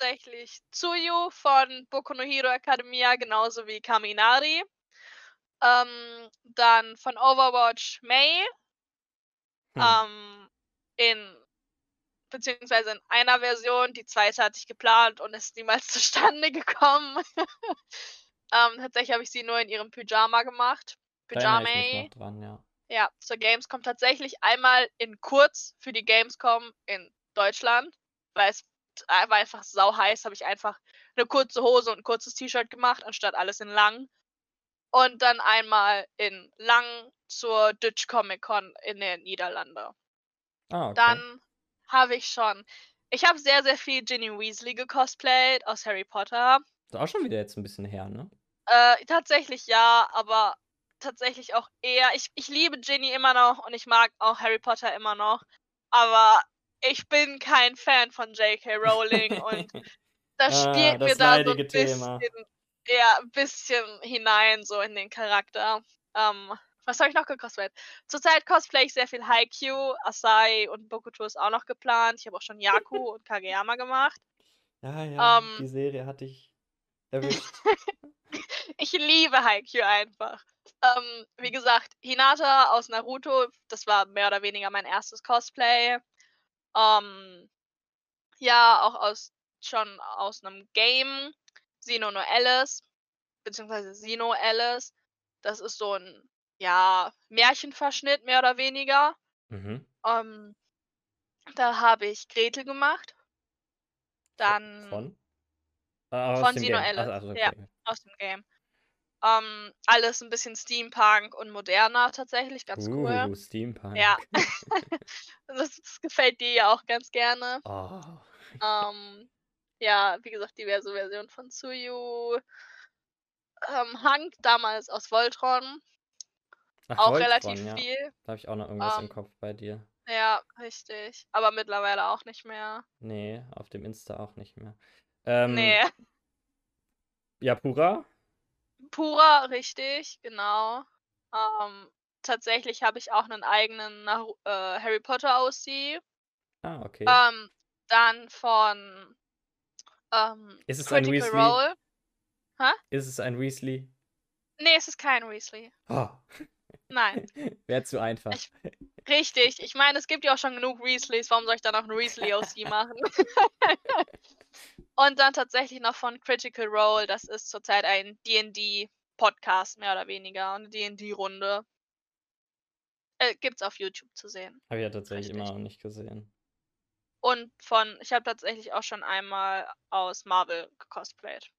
Tatsächlich Tsuyu von Boku no Hero Academia, genauso wie Kaminari. Ähm, dann von Overwatch Mei. Hm. Ähm, in beziehungsweise in einer Version, die zweite hatte ich geplant und ist niemals zustande gekommen. ähm, tatsächlich habe ich sie nur in ihrem Pyjama gemacht. Pyjama. dran, ja. Ja, zur Gamescom tatsächlich einmal in kurz für die Gamescom in Deutschland, weil es war einfach sau heiß, habe ich einfach eine kurze Hose und ein kurzes T-Shirt gemacht, anstatt alles in lang. und dann einmal in Lang zur Dutch Comic Con in den Niederlanden. Ah, okay. Dann habe ich schon. Ich habe sehr, sehr viel Ginny Weasley gecosplayt aus Harry Potter. Ist auch schon wieder jetzt ein bisschen her, ne? Äh, tatsächlich ja, aber tatsächlich auch eher. Ich, ich liebe Ginny immer noch und ich mag auch Harry Potter immer noch. Aber ich bin kein Fan von J.K. Rowling und das Ah, spielt mir das da so ein bisschen, ja, ein bisschen hinein, so in den Charakter. Ähm, was habe ich noch gecosplayt? Zurzeit cosplay ich sehr viel Haikyuu, Asai und Bokuto ist auch noch geplant. Ich habe auch schon Yaku und Kageyama gemacht. Ja, ja, Ähm, die Serie hatte ich erwischt. Ich liebe Haikyuu einfach. Ähm, wie gesagt, Hinata aus Naruto, das war mehr oder weniger mein erstes Cosplay. Ähm, ja, auch aus schon aus einem Game, Xeno no Alice, beziehungsweise Xeno Alice. Das ist so ein, ja, Märchenverschnitt, mehr oder weniger. Mhm. Ähm, da habe ich Gretel gemacht. Dann Von? Ah, Von Sino. Alice, Ach, ach, ja. okay. aus dem Game. Ähm, alles ein bisschen Steampunk und moderner tatsächlich, ganz cool. Uh, Steampunk. Ja. das, das gefällt dir ja auch ganz gerne. Oh. Ähm, ja, wie gesagt, diverse Versionen von Tsuyu. Ähm, Hank damals aus Voltron, Ach, auch Voltron, relativ ja. viel. Da habe ich auch noch irgendwas im Ähm, Kopf bei dir. Ja, richtig. Aber mittlerweile auch nicht mehr. Nee, auf dem Insta auch nicht mehr. Ähm, Nee. Ja, Pura? Pura, richtig, genau. Ähm, tatsächlich habe ich auch einen eigenen äh, Harry Potter OC. Ah, okay. Ähm, dann von ähm, Ist es ein Critical Weasley? Role. Ist es ein Weasley? Nee, es ist kein Weasley. Oh. Nein. Wäre zu einfach. Ich- Richtig. Ich meine, es gibt ja auch schon genug Weasleys. Warum soll ich da noch einen Weasley OC machen? Und dann tatsächlich noch von Critical Role. Das ist zurzeit ein D&D-Podcast, mehr oder weniger. Eine D&D-Runde. Äh, gibt's auf YouTube zu sehen. Habe ich ja tatsächlich Richtig. immer noch nicht gesehen. Und von, ich habe tatsächlich auch schon einmal aus Marvel gecosplayt.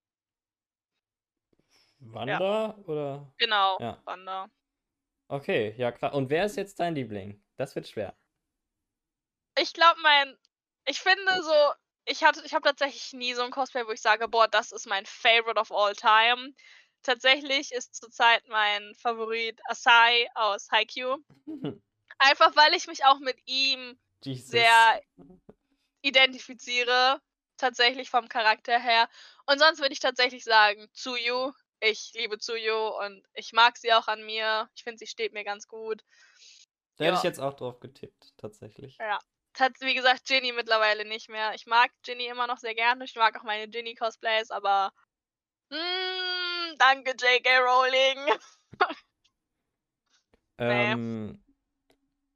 Wanda oder? Genau, Ja. Wanda. Okay, ja krass. Und wer ist jetzt dein Liebling? Das wird schwer. Ich glaube, mein, ich finde so, ich hatte, ich habe tatsächlich nie so ein Cosplay, wo ich sage, boah, das ist mein Favorite of all time. Tatsächlich ist zurzeit mein Favorit Asai aus Haikyuu. Einfach weil ich mich auch mit ihm Jesus. sehr identifiziere, tatsächlich vom Charakter her. Und sonst würde ich tatsächlich sagen, Tsuyu. Ich liebe Tsuyu und ich mag sie auch an mir. Ich finde, sie steht mir ganz gut. Da hätte ja. ich jetzt auch drauf getippt, tatsächlich. Ja. Hat, wie gesagt, Ginny mittlerweile nicht mehr. Ich mag Ginny immer noch sehr gerne. Ich mag auch meine Ginny-Cosplays, aber. Mm, danke, J.K. Rowling. Ähm,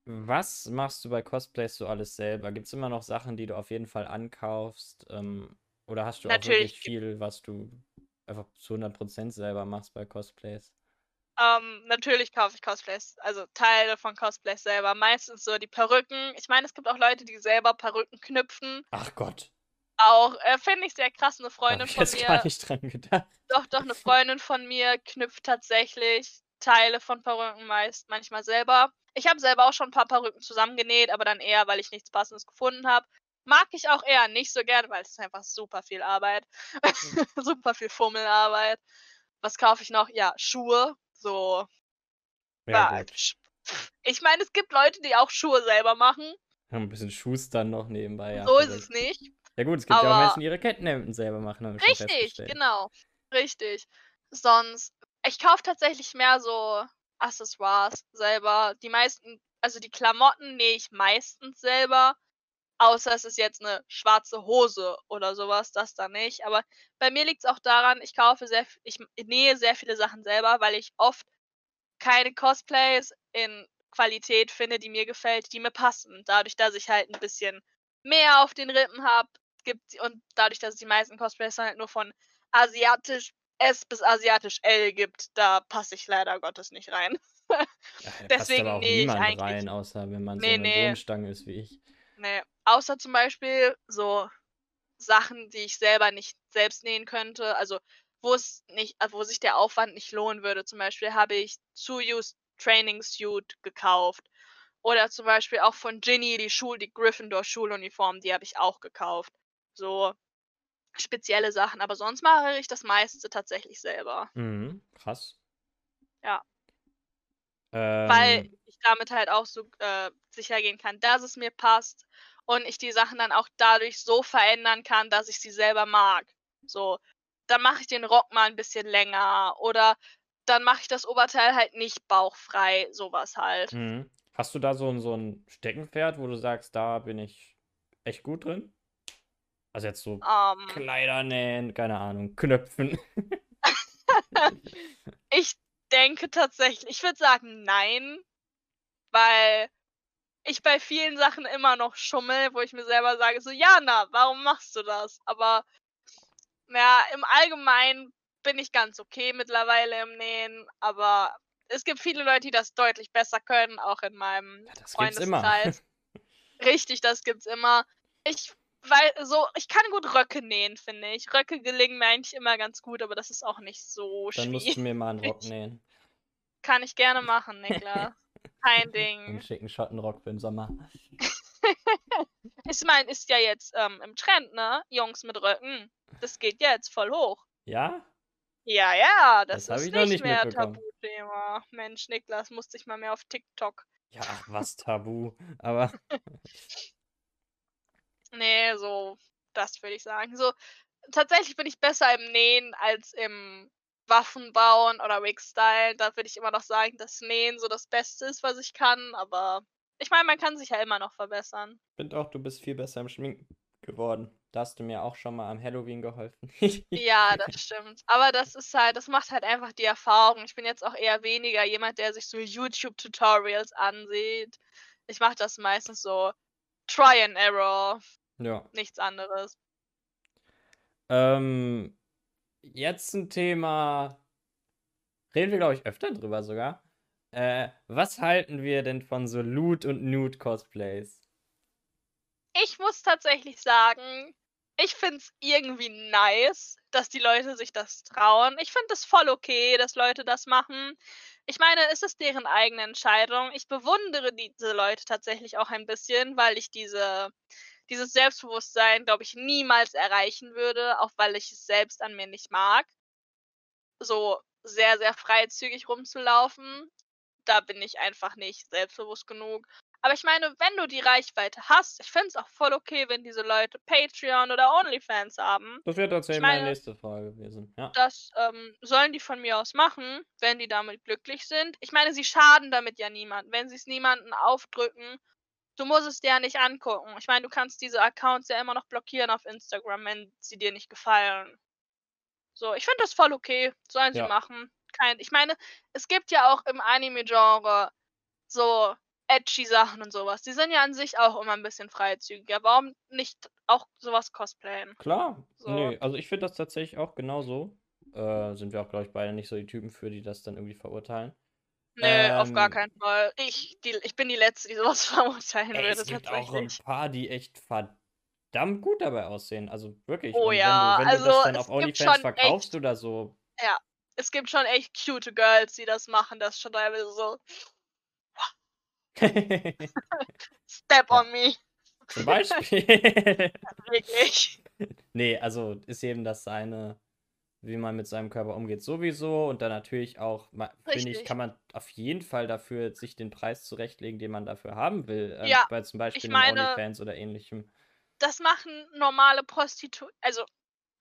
was machst du bei Cosplays so alles selber? Gibt es immer noch Sachen, die du auf jeden Fall ankaufst? Ähm, oder hast du auch Natürlich wirklich viel, was du einfach zu 100% selber machst bei Cosplays? Ähm, natürlich kaufe ich Cosplays, also Teile von Cosplays selber. Meistens so die Perücken. Ich meine, es gibt auch Leute, die selber Perücken knüpfen. Ach Gott, Auch äh, finde ich sehr krass. Eine Freundin ich von mir, gar nicht dran gedacht. doch, doch, eine Freundin von mir knüpft tatsächlich Teile von Perücken meist manchmal selber. Ich habe selber auch schon ein paar Perücken zusammengenäht, aber dann eher, weil ich nichts Passendes gefunden habe. Mag ich auch eher nicht so gerne, weil es ist einfach super viel Arbeit. super viel Fummelarbeit. Was kaufe ich noch? Ja, Schuhe. So. Ja, ich meine, es gibt Leute, die auch Schuhe selber machen. Ein bisschen Schustern noch nebenbei. Ja, so ist korrekt. es nicht. Ja gut, es gibt ja auch Aber- Menschen, die ihre Kettenhemden selber machen, Richtig, genau. Richtig. Sonst, ich kaufe tatsächlich mehr so Accessoires selber. Die meisten, also die Klamotten nähe ich meistens selber. Außer es ist jetzt eine schwarze Hose oder sowas, das da nicht. Aber bei mir liegt es auch daran, ich kaufe sehr, ich nähe sehr viele Sachen selber, weil ich oft keine Cosplays in Qualität finde, die mir gefällt, die mir passen. Dadurch, dass ich halt ein bisschen mehr auf den Rippen habe, gibt und dadurch, dass es die meisten Cosplays dann halt nur von asiatisch S bis asiatisch L gibt, da passe ich leider Gottes nicht rein. Ja, da passt Deswegen aber auch ich niemand rein, außer wenn man so Nee, eine nee. Bohnenstange ist wie ich. Nee. Außer zum Beispiel so Sachen, die ich selber nicht selbst nähen könnte. Also, wo es nicht, äh, wo sich der Aufwand nicht lohnen würde. Zum Beispiel habe ich Tsuyus Training Suit gekauft. Oder zum Beispiel auch von Ginny die Schul, die Gryffindor Schuluniform, die habe ich auch gekauft. So spezielle Sachen, aber sonst mache ich das meiste tatsächlich selber. Mhm, krass. Ja. Weil Ähm, ich damit halt auch so äh, sicher gehen kann, dass es mir passt und ich die Sachen dann auch dadurch so verändern kann, dass ich sie selber mag. So, dann mache ich den Rock mal ein bisschen länger oder dann mache ich das Oberteil halt nicht bauchfrei, sowas halt. mhm. Hast du da so ein, so ein Steckenpferd, wo du sagst, da bin ich echt gut drin? Also jetzt so Ähm, Kleider nähen, keine Ahnung, Knöpfen. ich denke tatsächlich, ich würde sagen nein, weil ich bei vielen Sachen immer noch schummel, wo ich mir selber sage, so, Jana, warum machst du das? Aber ja, im Allgemeinen bin ich ganz okay mittlerweile im Nähen, aber es gibt viele Leute, die das deutlich besser können, auch in meinem Ja, das. Freundeskreis. Richtig, das gibt's immer. Ich weil so, ich kann gut Röcke nähen, finde ich. Röcke gelingen mir eigentlich immer ganz gut, aber das ist auch nicht so Dann musst schwierig. du mir mal einen Rock nähen. Kann ich gerne machen, Niklas. Kein Einen Ding. schicken Schottenrock für den Sommer. Ich meine, ist ja jetzt ähm, im Trend, ne? Jungs mit Röcken. Das geht jetzt voll hoch. Ja? Ja, ja, das, Das ist nicht nicht mehr. Tabuthema. Mensch, Niklas, musste ich mal mehr auf TikTok. Ja, ach, was Tabu. Aber Nee, so, das würde ich sagen. So, tatsächlich bin ich besser im Nähen als im Waffenbauen oder Wigstyle. Da würde ich immer noch sagen, dass Nähen so das Beste ist, was ich kann. Aber ich meine, man kann sich ja immer noch verbessern. ich finde auch, du bist viel besser im Schminken geworden. Da hast du mir auch schon mal am Halloween geholfen. Ja, das stimmt. Aber das ist halt, das macht halt einfach die Erfahrung. Ich bin jetzt auch eher weniger jemand, der sich so YouTube-Tutorials ansieht. Ich mache das meistens so Try and Error, Ja. nichts anderes. Ähm, jetzt ein Thema. Reden wir, glaube ich, öfter drüber sogar. Äh, was halten wir denn von so Loot- und Nude-Cosplays? Ich muss tatsächlich sagen, ich find's irgendwie nice, dass die Leute sich das trauen. Ich finde es voll okay, dass Leute das machen. Ich meine, es ist deren eigene Entscheidung. Ich bewundere diese Leute tatsächlich auch ein bisschen, weil ich diese, dieses Selbstbewusstsein, glaube ich, niemals erreichen würde, auch weil ich es selbst an mir nicht mag. So sehr, sehr freizügig rumzulaufen. Da bin ich einfach nicht selbstbewusst genug. Aber ich meine, wenn du die Reichweite hast, ich finde es auch voll okay, wenn diese Leute Patreon oder OnlyFans haben. Das wäre tatsächlich meine- meine nächste Frage gewesen. Ja. Das ähm, sollen die von mir aus machen, wenn die damit glücklich sind. Ich meine, sie schaden damit ja niemand. Wenn sie es niemanden aufdrücken, du musst es dir ja nicht angucken. Ich meine, du kannst diese Accounts ja immer noch blockieren auf Instagram, wenn sie dir nicht gefallen. So, ich finde das voll okay. Sollen sie Ja. machen. Kein, ich meine, es gibt ja auch im Anime-Genre so edgy Sachen und sowas. Die sind ja an sich auch immer ein bisschen freizügiger. Warum nicht auch sowas cosplayen? Klar. So. Nee, also ich finde das tatsächlich auch genauso. Äh, sind wir auch, glaube ich, beide nicht so die Typen für, die das dann irgendwie verurteilen. Nee, auf gar Ähm, keinen Fall. Ich, die, ich bin die Letzte, die sowas verurteilen Ey, würde, es gibt auch ein paar, die echt verdammt gut dabei aussehen. Also wirklich. Oh Und ja, wenn du, wenn du also das dann es auf OnlyFans verkaufst echt- oder so, Es gibt schon echt cute Girls, die das machen. Das ist schon teilweise so, step Ja. on me. zum Beispiel. Wirklich. Nee, also ist eben das seine, wie man mit seinem Körper umgeht, sowieso. Und dann natürlich auch, finde ich, kann man auf jeden Fall dafür sich den Preis zurechtlegen, den man dafür haben will. Ähm, Ja, bei zum Beispiel meine- OnlyFans oder ähnlichem. Das machen normale Prostituierte. Also,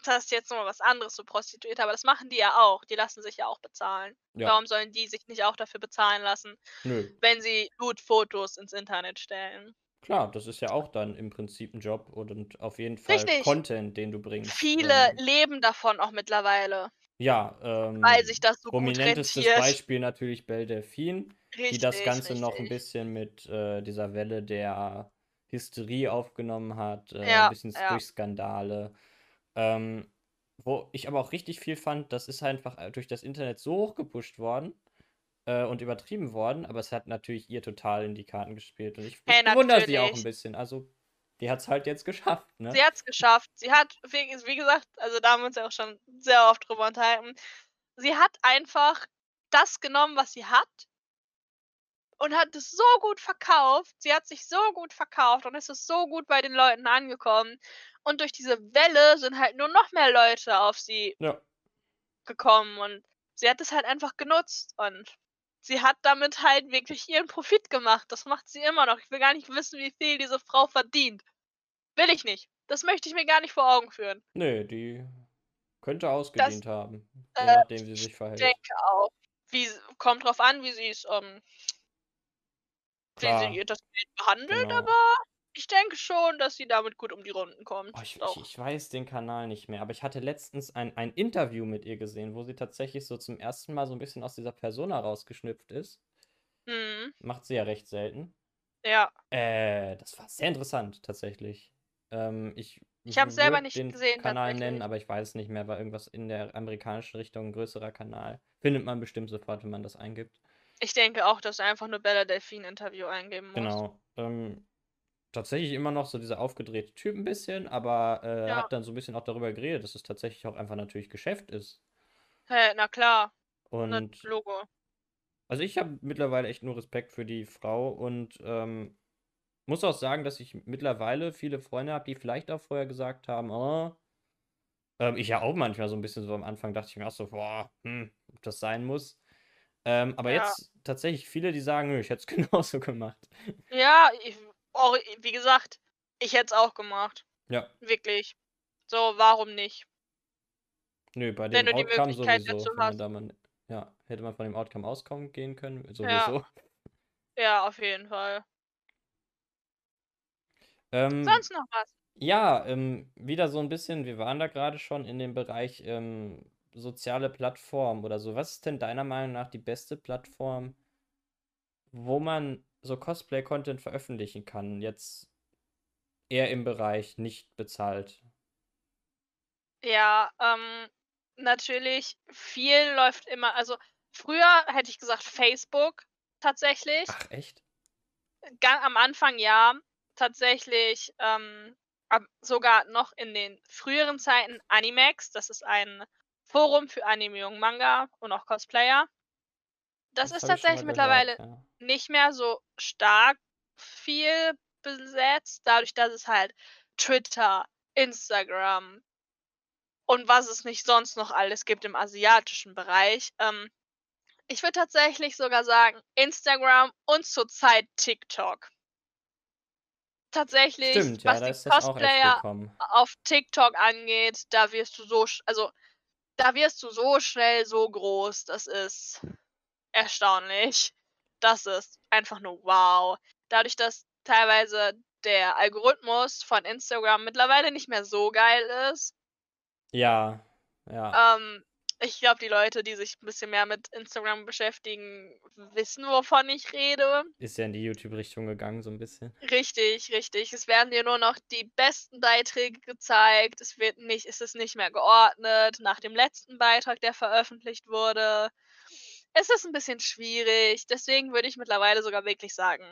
das ist jetzt nochmal was anderes, so Prostituierte, aber das machen die ja auch. Die lassen sich ja auch bezahlen. Ja, Warum sollen die sich nicht auch dafür bezahlen lassen, nö. wenn sie Fotos ins Internet stellen? Klar, das ist ja auch dann im Prinzip ein Job und auf jeden Fall Richtig. Content, den du bringst. Viele Ähm, leben davon auch mittlerweile, ja, ähm, weil sich das so prominentestes. Beispiel natürlich Belle Delphine, die das Richtig, Ganze noch ein richtig. bisschen mit äh, dieser Welle der Hysterie aufgenommen hat, äh, Ja, ein bisschen ja. durch Skandale. Ähm, wo ich aber auch richtig viel fand, das ist einfach äh, durch das Internet so hochgepusht worden äh, und übertrieben worden, aber es hat natürlich ihr total in die Karten gespielt. Und ich, ich Hey, bewundere sie auch ein bisschen. Also die hat es halt jetzt geschafft, ne? Sie hat es geschafft. Sie hat, wie, wie gesagt, also da haben wir uns ja auch schon sehr oft drüber unterhalten. Sie hat einfach das genommen, was sie hat und hat es so gut verkauft. Sie hat sich so gut verkauft und es ist so gut bei den Leuten angekommen. Und durch diese Welle sind halt nur noch mehr Leute auf sie Ja. gekommen und sie hat es halt einfach genutzt und sie hat damit halt wirklich ihren Profit gemacht. Das macht sie immer noch. Ich will gar nicht wissen, wie viel diese Frau verdient. Will ich nicht. Das möchte ich mir gar nicht vor Augen führen. Nee, die könnte ausgedient haben, je äh, nachdem, wie sie Ich sich verhält. denke auch. Wie, kommt drauf an, wie sie es, ähm, wie sie das Geld behandelt, genau. aber ich denke schon, dass sie damit gut um die Runden kommt. Oh, ich, ich, ich weiß den Kanal nicht mehr, aber ich hatte letztens ein, ein Interview mit ihr gesehen, wo sie tatsächlich so zum ersten Mal so ein bisschen aus dieser Persona rausgeschnüpft ist. Mhm. Macht sie ja recht selten. Ja. Äh, das war sehr interessant, tatsächlich. Ähm, ich Ich habe selber nicht den gesehen, Kanal nennen, aber ich weiß es nicht mehr, war irgendwas in der amerikanischen Richtung, ein größerer Kanal. Findet man bestimmt sofort, wenn man das eingibt. Ich denke auch, dass du einfach nur Bella Delphine Interview eingeben musst. Genau. Ähm, tatsächlich immer noch so dieser aufgedrehte Typ ein bisschen, aber äh, Ja. hat dann so ein bisschen auch darüber geredet, dass es tatsächlich auch einfach natürlich Geschäft ist. Hä, na klar. Und Logo. also ich habe mittlerweile echt nur Respekt für die Frau und ähm, muss auch sagen, dass ich mittlerweile viele Freunde habe, die vielleicht auch vorher gesagt haben, oh, ähm, ich ja auch manchmal so ein bisschen so am Anfang dachte ich mir auch so, boah, hm, ob das sein muss. Ähm, aber Ja. jetzt tatsächlich viele, die sagen, ich hätte es genauso gemacht. Ja, ich, auch, wie gesagt, ich hätte es auch gemacht. Ja, Wirklich. So, warum nicht? nö, bei dem Outcome sowieso, man ja, hätte man von dem Outcome auskommen gehen können, Ja. sowieso. Ja, auf jeden Fall. Ähm, Sonst noch was? Ja, ähm, wieder so ein bisschen, wir waren da gerade schon in dem Bereich ähm, soziale Plattform oder so. Was ist denn deiner Meinung nach die beste Plattform, wo man so Cosplay-Content veröffentlichen kann? Jetzt eher im Bereich nicht bezahlt. Ja, ähm, natürlich, viel läuft immer, also früher hätte ich gesagt Facebook tatsächlich. Ach, echt? Ga am Anfang ja, tatsächlich, ähm, sogar noch in den früheren Zeiten Animex. Das ist ein Forum für Anime und Manga und auch Cosplayer. Das Das ist tatsächlich mittlerweile ja. Nicht mehr so stark viel besetzt, dadurch, dass es halt Twitter, Instagram und was es nicht sonst noch alles gibt im asiatischen Bereich. Ähm, ich würde tatsächlich sogar sagen Instagram und zurzeit TikTok. Tatsächlich, Stimmt, was die Cosplayer auf TikTok angeht, da wirst du so, also da wirst du so schnell so groß. Das ist erstaunlich. Das ist einfach nur wow. Dadurch, dass teilweise der Algorithmus von Instagram mittlerweile nicht mehr so geil ist, Ja, ja. ähm, ich glaube, die Leute, die sich ein bisschen mehr mit Instagram beschäftigen, wissen, wovon ich rede. Ist ja in die YouTube-Richtung gegangen, so ein bisschen. Richtig, richtig. Es werden dir nur noch die besten Beiträge gezeigt. Es wird nicht, es ist nicht mehr geordnet nach dem letzten Beitrag, der veröffentlicht wurde. Es ist ein bisschen schwierig. Deswegen würde ich mittlerweile sogar wirklich sagen,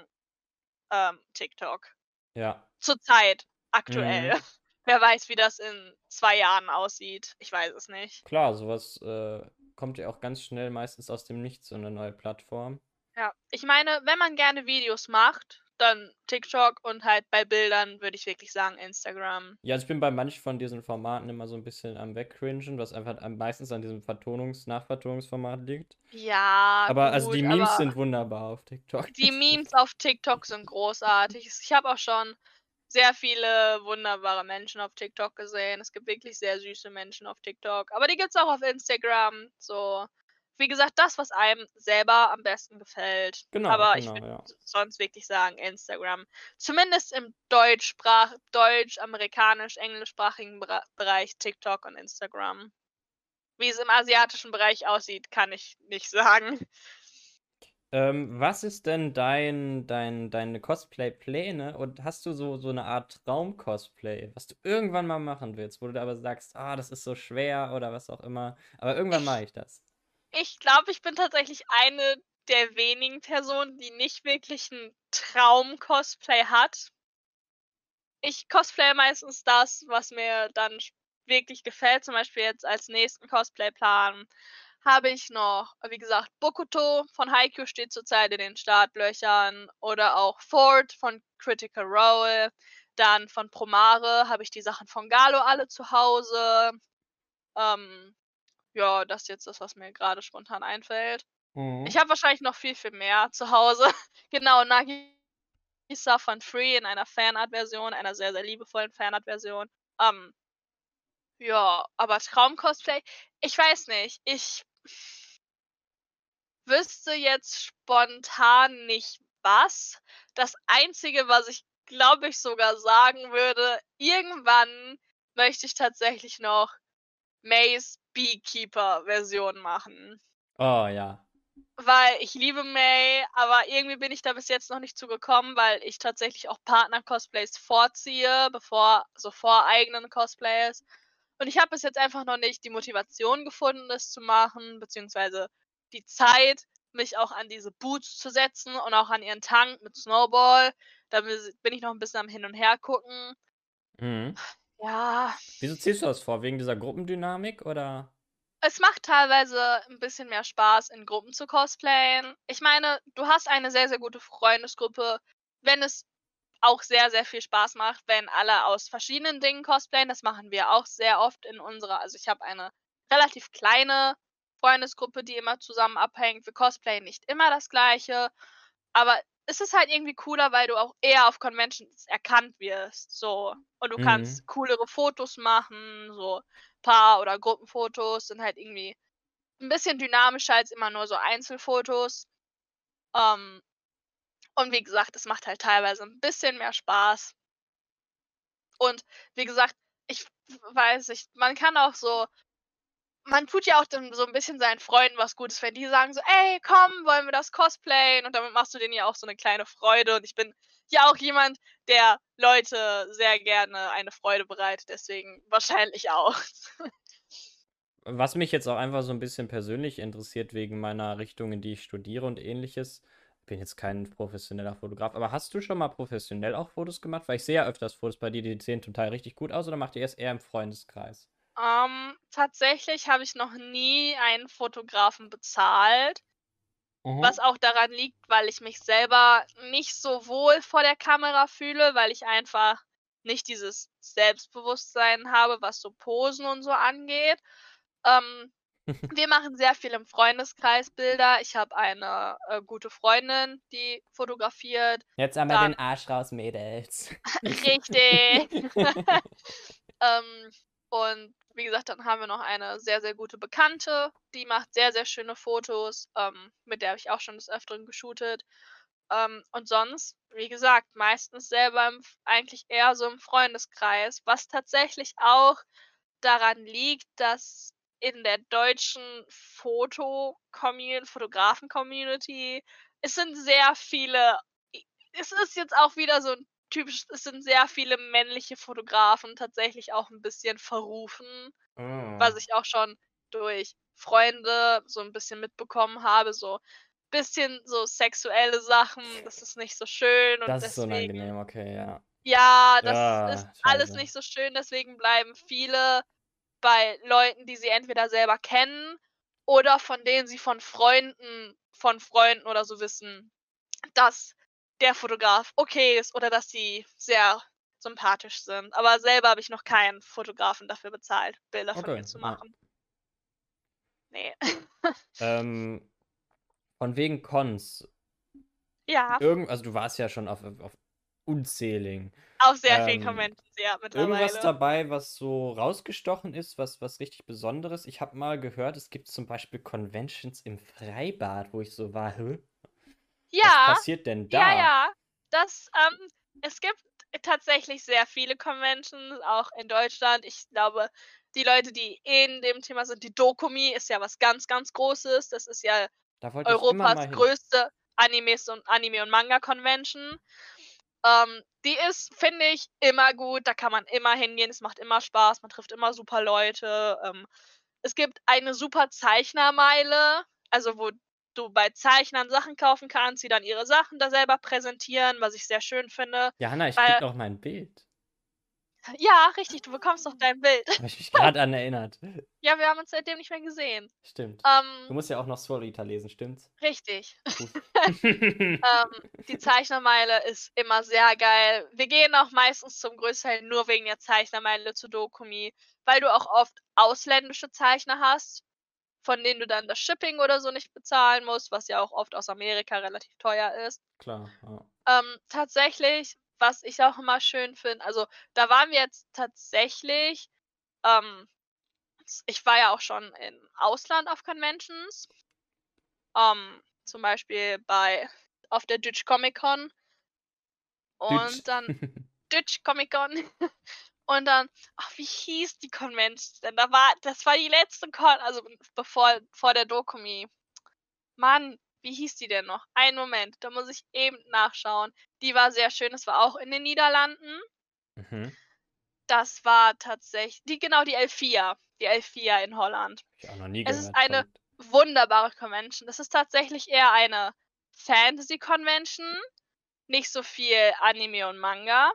ähm, TikTok. Ja. Zurzeit, aktuell. Mhm. Wer weiß, wie das in zwei Jahren aussieht. Ich weiß es nicht. Klar, sowas äh, kommt ja auch ganz schnell meistens aus dem Nichts, so eine neue Plattform. Ja, ich meine, wenn man gerne Videos macht, dann TikTok und halt bei Bildern würde ich wirklich sagen Instagram. Ja, also ich bin bei manchen von diesen Formaten immer so ein bisschen am Wegcringen, was einfach am meistens an diesem Vertonungs-, Nachvertonungsformat liegt. Ja, Aber also gut, die Memes sind wunderbar auf TikTok. die Memes auf TikTok sind großartig. Ich habe auch schon sehr viele wunderbare Menschen auf TikTok gesehen. Es gibt wirklich sehr süße Menschen auf TikTok. Aber die gibt es auch auf Instagram. So, wie gesagt, das, was einem selber am besten gefällt. Genau, Aber ich genau, würde ja. sonst wirklich sagen Instagram. Zumindest im Deutschsprach, Deutsch, amerikanisch, englischsprachigen Bereich TikTok und Instagram. Wie es im asiatischen Bereich aussieht, kann ich nicht sagen. Ähm, was ist denn dein, dein, deine Cosplay-Pläne und hast du so, so eine Art Traum-Cosplay, was du irgendwann mal machen willst, wo du aber sagst, ah, das ist so schwer oder was auch immer, aber irgendwann mache ich das. Ich glaube, ich bin tatsächlich eine der wenigen Personen, die nicht wirklich 'n Traum-Cosplay hat. ich cosplay meistens das, was mir dann wirklich gefällt. Zum Beispiel jetzt als nächsten Cosplay-Plan habe ich noch, wie gesagt, Bokuto von Haikyuu steht zurzeit in den Startlöchern oder auch Ford von Critical Role. Dann von Promare habe ich die Sachen von Galo alle zu Hause. Ähm, ja, das ist jetzt das, was mir gerade spontan einfällt. Mhm. Ich habe wahrscheinlich noch viel, viel mehr zu Hause. genau, Nagisa von Free in einer Fanart-Version, einer sehr, sehr liebevollen Fanart-Version. Ähm, ja, aber Traum-Cosplay, ich weiß nicht. Ich wüsste jetzt spontan nicht was. Das Einzige, was ich glaube ich sogar sagen würde, irgendwann möchte ich tatsächlich noch Mays Beekeeper-Version machen. Oh ja. Weil ich liebe May, aber irgendwie bin ich da bis jetzt noch nicht zugekommen, weil ich tatsächlich auch Partner-Cosplays vorziehe, bevor, so vor eigenen Cosplays. Und ich habe bis jetzt einfach noch nicht die Motivation gefunden, das zu machen, beziehungsweise die Zeit, mich auch an diese Boots zu setzen und auch an ihren Tank mit Snowball. Da bin ich noch ein bisschen am Hin und Her gucken. Mhm. Ja. Wieso ziehst du das vor? Wegen dieser Gruppendynamik oder? Es macht teilweise ein bisschen mehr Spaß, in Gruppen zu cosplayen. Ich meine, du hast eine sehr, sehr gute Freundesgruppe, wenn es auch sehr, sehr viel Spaß macht, wenn alle aus verschiedenen Dingen cosplayen. Das machen wir auch sehr oft in unserer, also ich habe eine relativ kleine Freundesgruppe, die immer zusammen abhängt. Wir cosplayen nicht immer das Gleiche, aber es ist halt irgendwie cooler, weil du auch eher auf Conventions erkannt wirst, so. Und du Mhm. kannst coolere Fotos machen, so Paar- oder Gruppenfotos sind halt irgendwie ein bisschen dynamischer als immer nur so Einzelfotos. Ähm, und wie gesagt, es macht halt teilweise ein bisschen mehr Spaß. Und wie gesagt, ich weiß nicht, man kann auch so man tut ja auch dann so ein bisschen seinen Freunden was Gutes, wenn die sagen so: „Ey, komm, wollen wir das cosplayen?“ Und damit machst du denen ja auch so eine kleine Freude. Und ich bin ja auch jemand, der Leute sehr gerne eine Freude bereitet, deswegen wahrscheinlich auch. Was mich jetzt auch einfach so ein bisschen persönlich interessiert wegen meiner Richtung, in die ich studiere und Ähnliches. Bin jetzt kein professioneller Fotograf, aber hast du schon mal professionell auch Fotos gemacht? Weil ich sehe ja öfters Fotos bei dir, die sehen total richtig gut aus, oder macht ihr es eher im Freundeskreis? Ähm, tatsächlich habe ich noch nie einen Fotografen bezahlt, Mhm. was auch daran liegt, weil ich mich selber nicht so wohl vor der Kamera fühle, weil ich einfach nicht dieses Selbstbewusstsein habe, was so Posen und so angeht. Ähm, wir machen sehr viel im Freundeskreis Bilder. Ich habe eine, äh, gute Freundin, die fotografiert. Jetzt einmal Dann den Arsch raus, Mädels. Richtig. Ähm, und wie gesagt, dann haben wir noch eine sehr, sehr gute Bekannte, die macht sehr, sehr schöne Fotos, ähm, mit der habe ich auch schon des Öfteren geshootet. Ähm, und sonst, wie gesagt, meistens selber im eigentlich eher so im Freundeskreis, was tatsächlich auch daran liegt, dass in der deutschen Foto-Commu Fotografen-Community es sind sehr viele es ist jetzt auch wieder so 'n typisch es sind sehr viele männliche Fotografen tatsächlich auch 'n bisschen verrufen, was Oh. ich auch schon durch Freunde so 'n bisschen mitbekommen habe, so bisschen so sexuelle Sachen, das ist nicht so schön und Das ist deswegen unangenehm, okay, ja. ja, das Ja, ist alles scheiße. nicht so schön, deswegen bleiben viele bei Leuten, die sie entweder selber kennen oder von denen sie von Freunden von Freunden oder so wissen, dass der Fotograf okay ist oder dass sie sehr sympathisch sind. Aber selber habe ich noch keinen Fotografen dafür bezahlt, Bilder von Okay, mir zu ja. machen. Ne. Ähm, von wegen Cons. Ja. Irgend also, du warst ja schon auf auf auf unzähligen. Auf sehr vielen Ähm, Conventions, ja, irgendwas mittlerweile. dabei, was so rausgestochen ist, was was richtig Besonderes? Ich habe mal gehört, es gibt zum Beispiel Conventions im Freibad, wo ich so war: „Hä? Was Ja, passiert denn ja, da?“ ja. Das, ähm es gibt tatsächlich sehr viele Conventions, auch in Deutschland. Ich glaube, die Leute, die in dem Thema sind die Dokumi ist ja was ganz, ganz Großes. Das ist ja Europas größte Animes und Anime und Manga Convention. Ähm, die ist, finde ich, immer gut. Da kann man immer hingehen. Es macht immer Spaß. Man trifft immer super Leute. Ähm, es gibt eine super Zeichnermeile, also wo du bei Zeichnern Sachen kaufen kannst, die dann ihre Sachen da selber präsentieren, was ich sehr schön finde, Ja, Hanna, ich weil kriege noch mein Bild. Ja, richtig, du bekommst doch dein Bild. Habe ich mich gerade an erinnert. Ja, wir haben uns seitdem nicht mehr gesehen. Stimmt. Du Ähm, musst ja auch noch Solita lesen, stimmt's? richtig. Ähm, die Zeichnermeile ist immer sehr geil. Wir gehen auch meistens zum Größteil nur wegen der Zeichnermeile zu Dokumi, weil du auch oft ausländische Zeichner hast, von denen du dann das Shipping oder so nicht bezahlen musst, was ja auch oft aus Amerika relativ teuer ist. Klar, ja. Ähm, tatsächlich, was ich auch immer schön finde, also da waren wir jetzt tatsächlich, ähm, ich war ja auch schon im Ausland auf Conventions, ähm, zum Beispiel bei auf der Dutch Comic Con und Dütsch. dann Dutch Comic Con und dann, ach, wie hieß die Convention denn? Da war, das war die letzte Con, also bevor vor der Dokumi. Mann, wie hieß die denn noch? Einen Moment, da muss ich eben nachschauen. Die war sehr schön, das war auch in den Niederlanden. Mhm. Das war tatsächlich, die genau die L4, die L4 in Holland. Ich auch noch nie Es gehört. ist eine verrückt. wunderbare Convention. Das ist tatsächlich eher eine Fantasy Convention, nicht so viel Anime und Manga.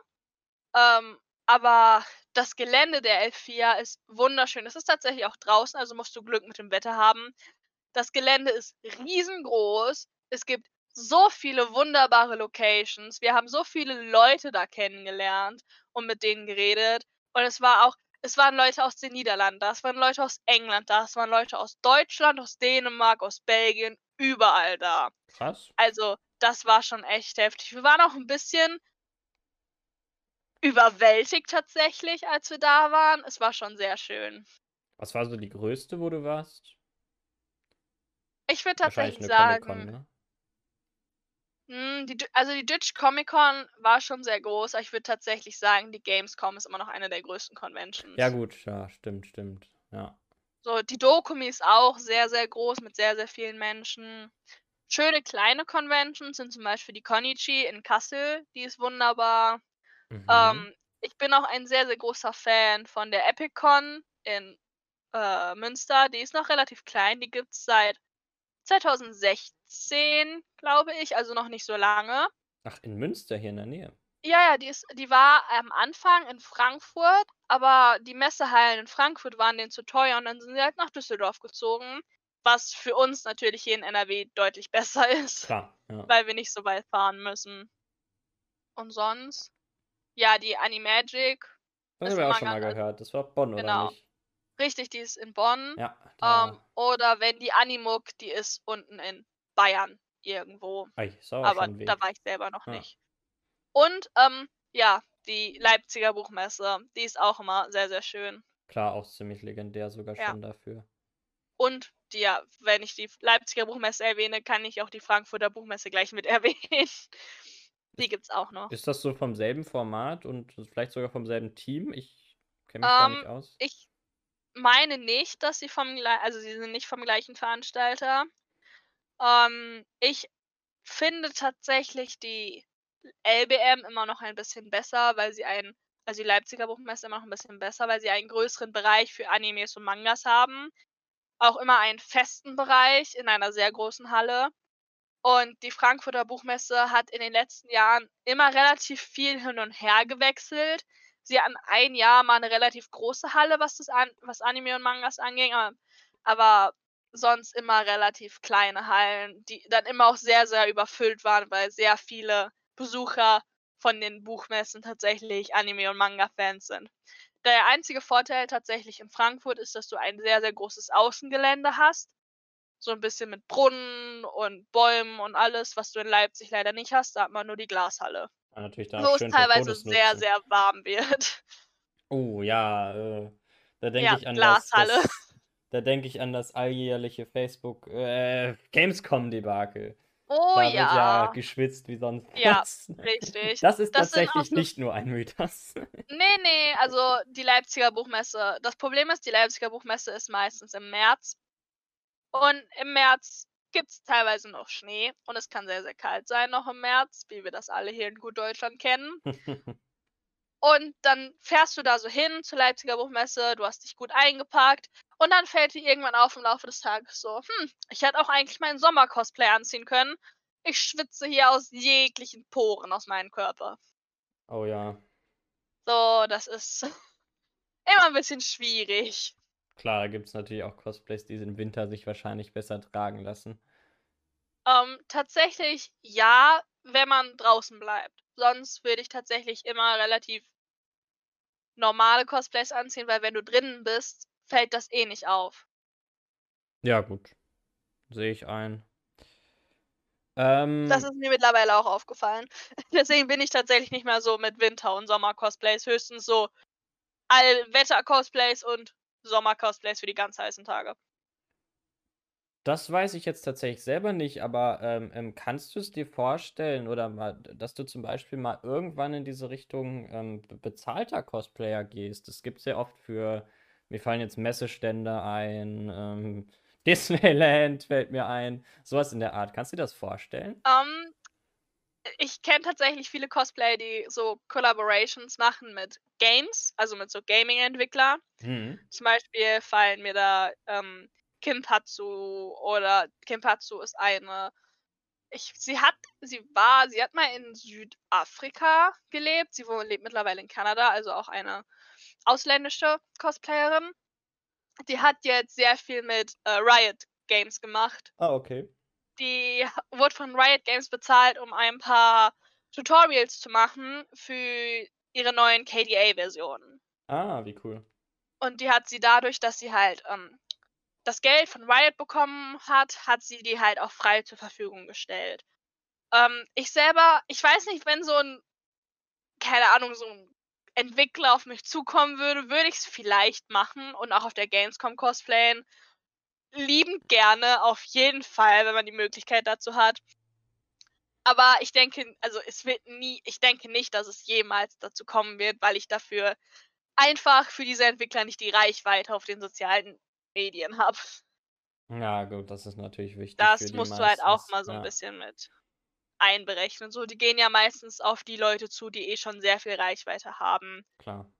Ähm, aber das Gelände der L4 ist wunderschön. Es ist tatsächlich auch draußen, also musst du Glück mit dem Wetter haben. Das Gelände ist riesengroß. Es gibt so viele wunderbare Locations. Wir haben so viele Leute da kennengelernt und mit denen geredet. Und es war auch, es waren Leute aus den Niederlanden da, es waren Leute aus England da, es waren Leute aus Deutschland, aus Dänemark, aus Belgien, überall da. Krass. Also, das war schon echt heftig. Wir waren auch ein bisschen überwältigt tatsächlich, als wir da waren. Es war schon sehr schön. Was war so die größte, wo du warst? Ich würde tatsächlich sagen, ne? hm, die, also die Dutch Comic Con war schon sehr groß, aber ich würde tatsächlich sagen, die Gamescom ist immer noch eine der größten Conventions. Ja, gut, ja, stimmt, stimmt. Ja. So, die Dokumi ist auch sehr, sehr groß mit sehr, sehr vielen Menschen. Schöne kleine Conventions sind zum Beispiel die Konichi in Kassel, die ist wunderbar. Mhm. Ähm, ich bin auch ein sehr, sehr großer Fan von der EpicCon in äh, Münster. Die ist noch relativ klein, die gibt es seit 2016, glaube ich, also noch nicht so lange. Ach, in Münster hier in der Nähe. Ja, ja, die ist, die war am Anfang in Frankfurt, aber die Messehallen in Frankfurt waren denen zu teuer und dann sind sie halt nach Düsseldorf gezogen, was für uns natürlich hier in NRW deutlich besser ist, Klar, ja. weil wir nicht so weit fahren müssen. Und sonst, ja, die Animagic, Das ist habe ich auch schon mal gehört. Das war Bonn, Genau. oder nicht? richtig, die ist in Bonn. Ja. Ähm, oder wenn die Animuk, die ist unten in Bayern irgendwo. Ei, aber da war ich selber noch Ja. nicht. Und ähm, ja, die Leipziger Buchmesse, die ist auch immer sehr, sehr schön. Klar, auch ziemlich legendär sogar Ja. schon dafür. Und die, ja, wenn ich die Leipziger Buchmesse erwähne, kann ich auch die Frankfurter Buchmesse gleich mit erwähnen. Die gibt's auch noch. Ist das so vom selben Format und vielleicht sogar vom selben Team? Ich kenne mich da nicht Ähm, aus. Ich meine nicht, dass sie vom gleichen, also sie sind nicht vom gleichen Veranstalter. Ähm, ich finde tatsächlich die LBM immer noch ein bisschen besser, weil sie einen, also die Leipziger Buchmesse immer noch ein bisschen besser, weil sie einen größeren Bereich für Animes und Mangas haben. Auch immer einen festen Bereich in einer sehr großen Halle. Und die Frankfurter Buchmesse hat in den letzten Jahren immer relativ viel hin und her gewechselt. Sie hatten ein Jahr mal eine relativ große Halle, was das an, was Anime und Mangas anging, aber, aber sonst immer relativ kleine Hallen, die dann immer auch sehr, sehr überfüllt waren, weil sehr viele Besucher von den Buchmessen tatsächlich Anime- und Manga-Fans sind. Der einzige Vorteil tatsächlich in Frankfurt ist, dass du ein sehr, sehr großes Außengelände hast. So ein bisschen mit Brunnen und Bäumen und alles, was du in Leipzig leider nicht hast. Da hat man nur die Glashalle. Ja, natürlich da Wo es teilweise sehr, nutzen. sehr warm wird. Oh ja, äh, da denke Ja, ich an das, Glashalle. das da denke ich an das alljährliche Facebook äh, Gamescom-Debakel. Oh da wird ja ja. geschwitzt wie sonst Ja, was. richtig. Das ist Das tatsächlich nicht nur ein Mythos. Nee, nee, also die Leipziger Buchmesse. Das Problem ist, die Leipziger Buchmesse ist meistens im März. Und im März gibt es teilweise noch Schnee. Und es kann sehr, sehr kalt sein noch im März, wie wir das alle hier in gut Deutschland kennen. Und dann fährst du da so hin zur Leipziger Buchmesse, du hast dich gut eingepackt und dann fällt dir irgendwann auf im Laufe des Tages so, hm, ich hätte auch eigentlich meinen Sommer-Cosplay anziehen können. Ich schwitze hier aus jeglichen Poren aus meinem Körper. oh ja. So, das ist immer ein bisschen schwierig. Klar, da gibt es natürlich auch Cosplays, die im Winter sich wahrscheinlich besser tragen lassen. Ähm, tatsächlich ja, wenn man draußen bleibt. Sonst würde ich tatsächlich immer relativ normale Cosplays anziehen, weil wenn du drinnen bist, fällt das eh nicht auf. Ja, gut. Sehe ich ein. Das Ähm, ist mir mittlerweile auch aufgefallen. Deswegen bin ich tatsächlich nicht mehr so mit Winter- und Sommer-Cosplays, höchstens so Allwetter-Cosplays und Sommer-Cosplays für die ganz heißen Tage. das weiß ich jetzt tatsächlich selber nicht, aber ähm, ähm, kannst du es dir vorstellen oder mal, dass du zum Beispiel mal irgendwann in diese Richtung ähm, be- bezahlter Cosplayer gehst? Das gibt es ja oft für, mir fallen jetzt Messestände ein, ähm, Disneyland fällt mir ein, sowas in der Art. Kannst du dir das vorstellen? Ähm, ich kenne tatsächlich viele Cosplayer, die so Collaborations machen mit Games, also mit so Gaming-Entwicklern. Mhm. Zum Beispiel fallen mir da ähm, Kimpatsu oder Kimpatsu ist eine. Ich, sie hat, sie war, sie hat mal in Südafrika gelebt. Sie lebt mittlerweile in Kanada, also auch eine ausländische Cosplayerin. Die hat jetzt sehr viel mit äh, Riot Games gemacht. Ah, okay. Die wurde von Riot Games bezahlt, um ein paar Tutorials zu machen für ihre neuen KDA-Versionen. Ah, wie cool. Und die hat sie dadurch, dass sie halt ähm, das Geld von Riot bekommen hat, hat sie die halt auch frei zur Verfügung gestellt. Ähm, ich selber, ich weiß nicht, wenn so ein, keine Ahnung, so ein Entwickler auf mich zukommen würde, würde ich es vielleicht machen und auch auf der Gamescom cosplayen. Liebend gerne, auf jeden Fall, wenn man die Möglichkeit dazu hat. Aber ich denke, also es wird nie, ich denke nicht, dass es jemals dazu kommen wird, weil ich dafür einfach für diese Entwickler nicht die Reichweite auf den sozialen Medien habe. Ja, gut, das ist natürlich wichtig Das musst du halt auch meistens. mal so ein Ja, bisschen mit einberechnen. So, die gehen ja meistens auf die Leute zu, die eh schon sehr viel Reichweite haben. klar.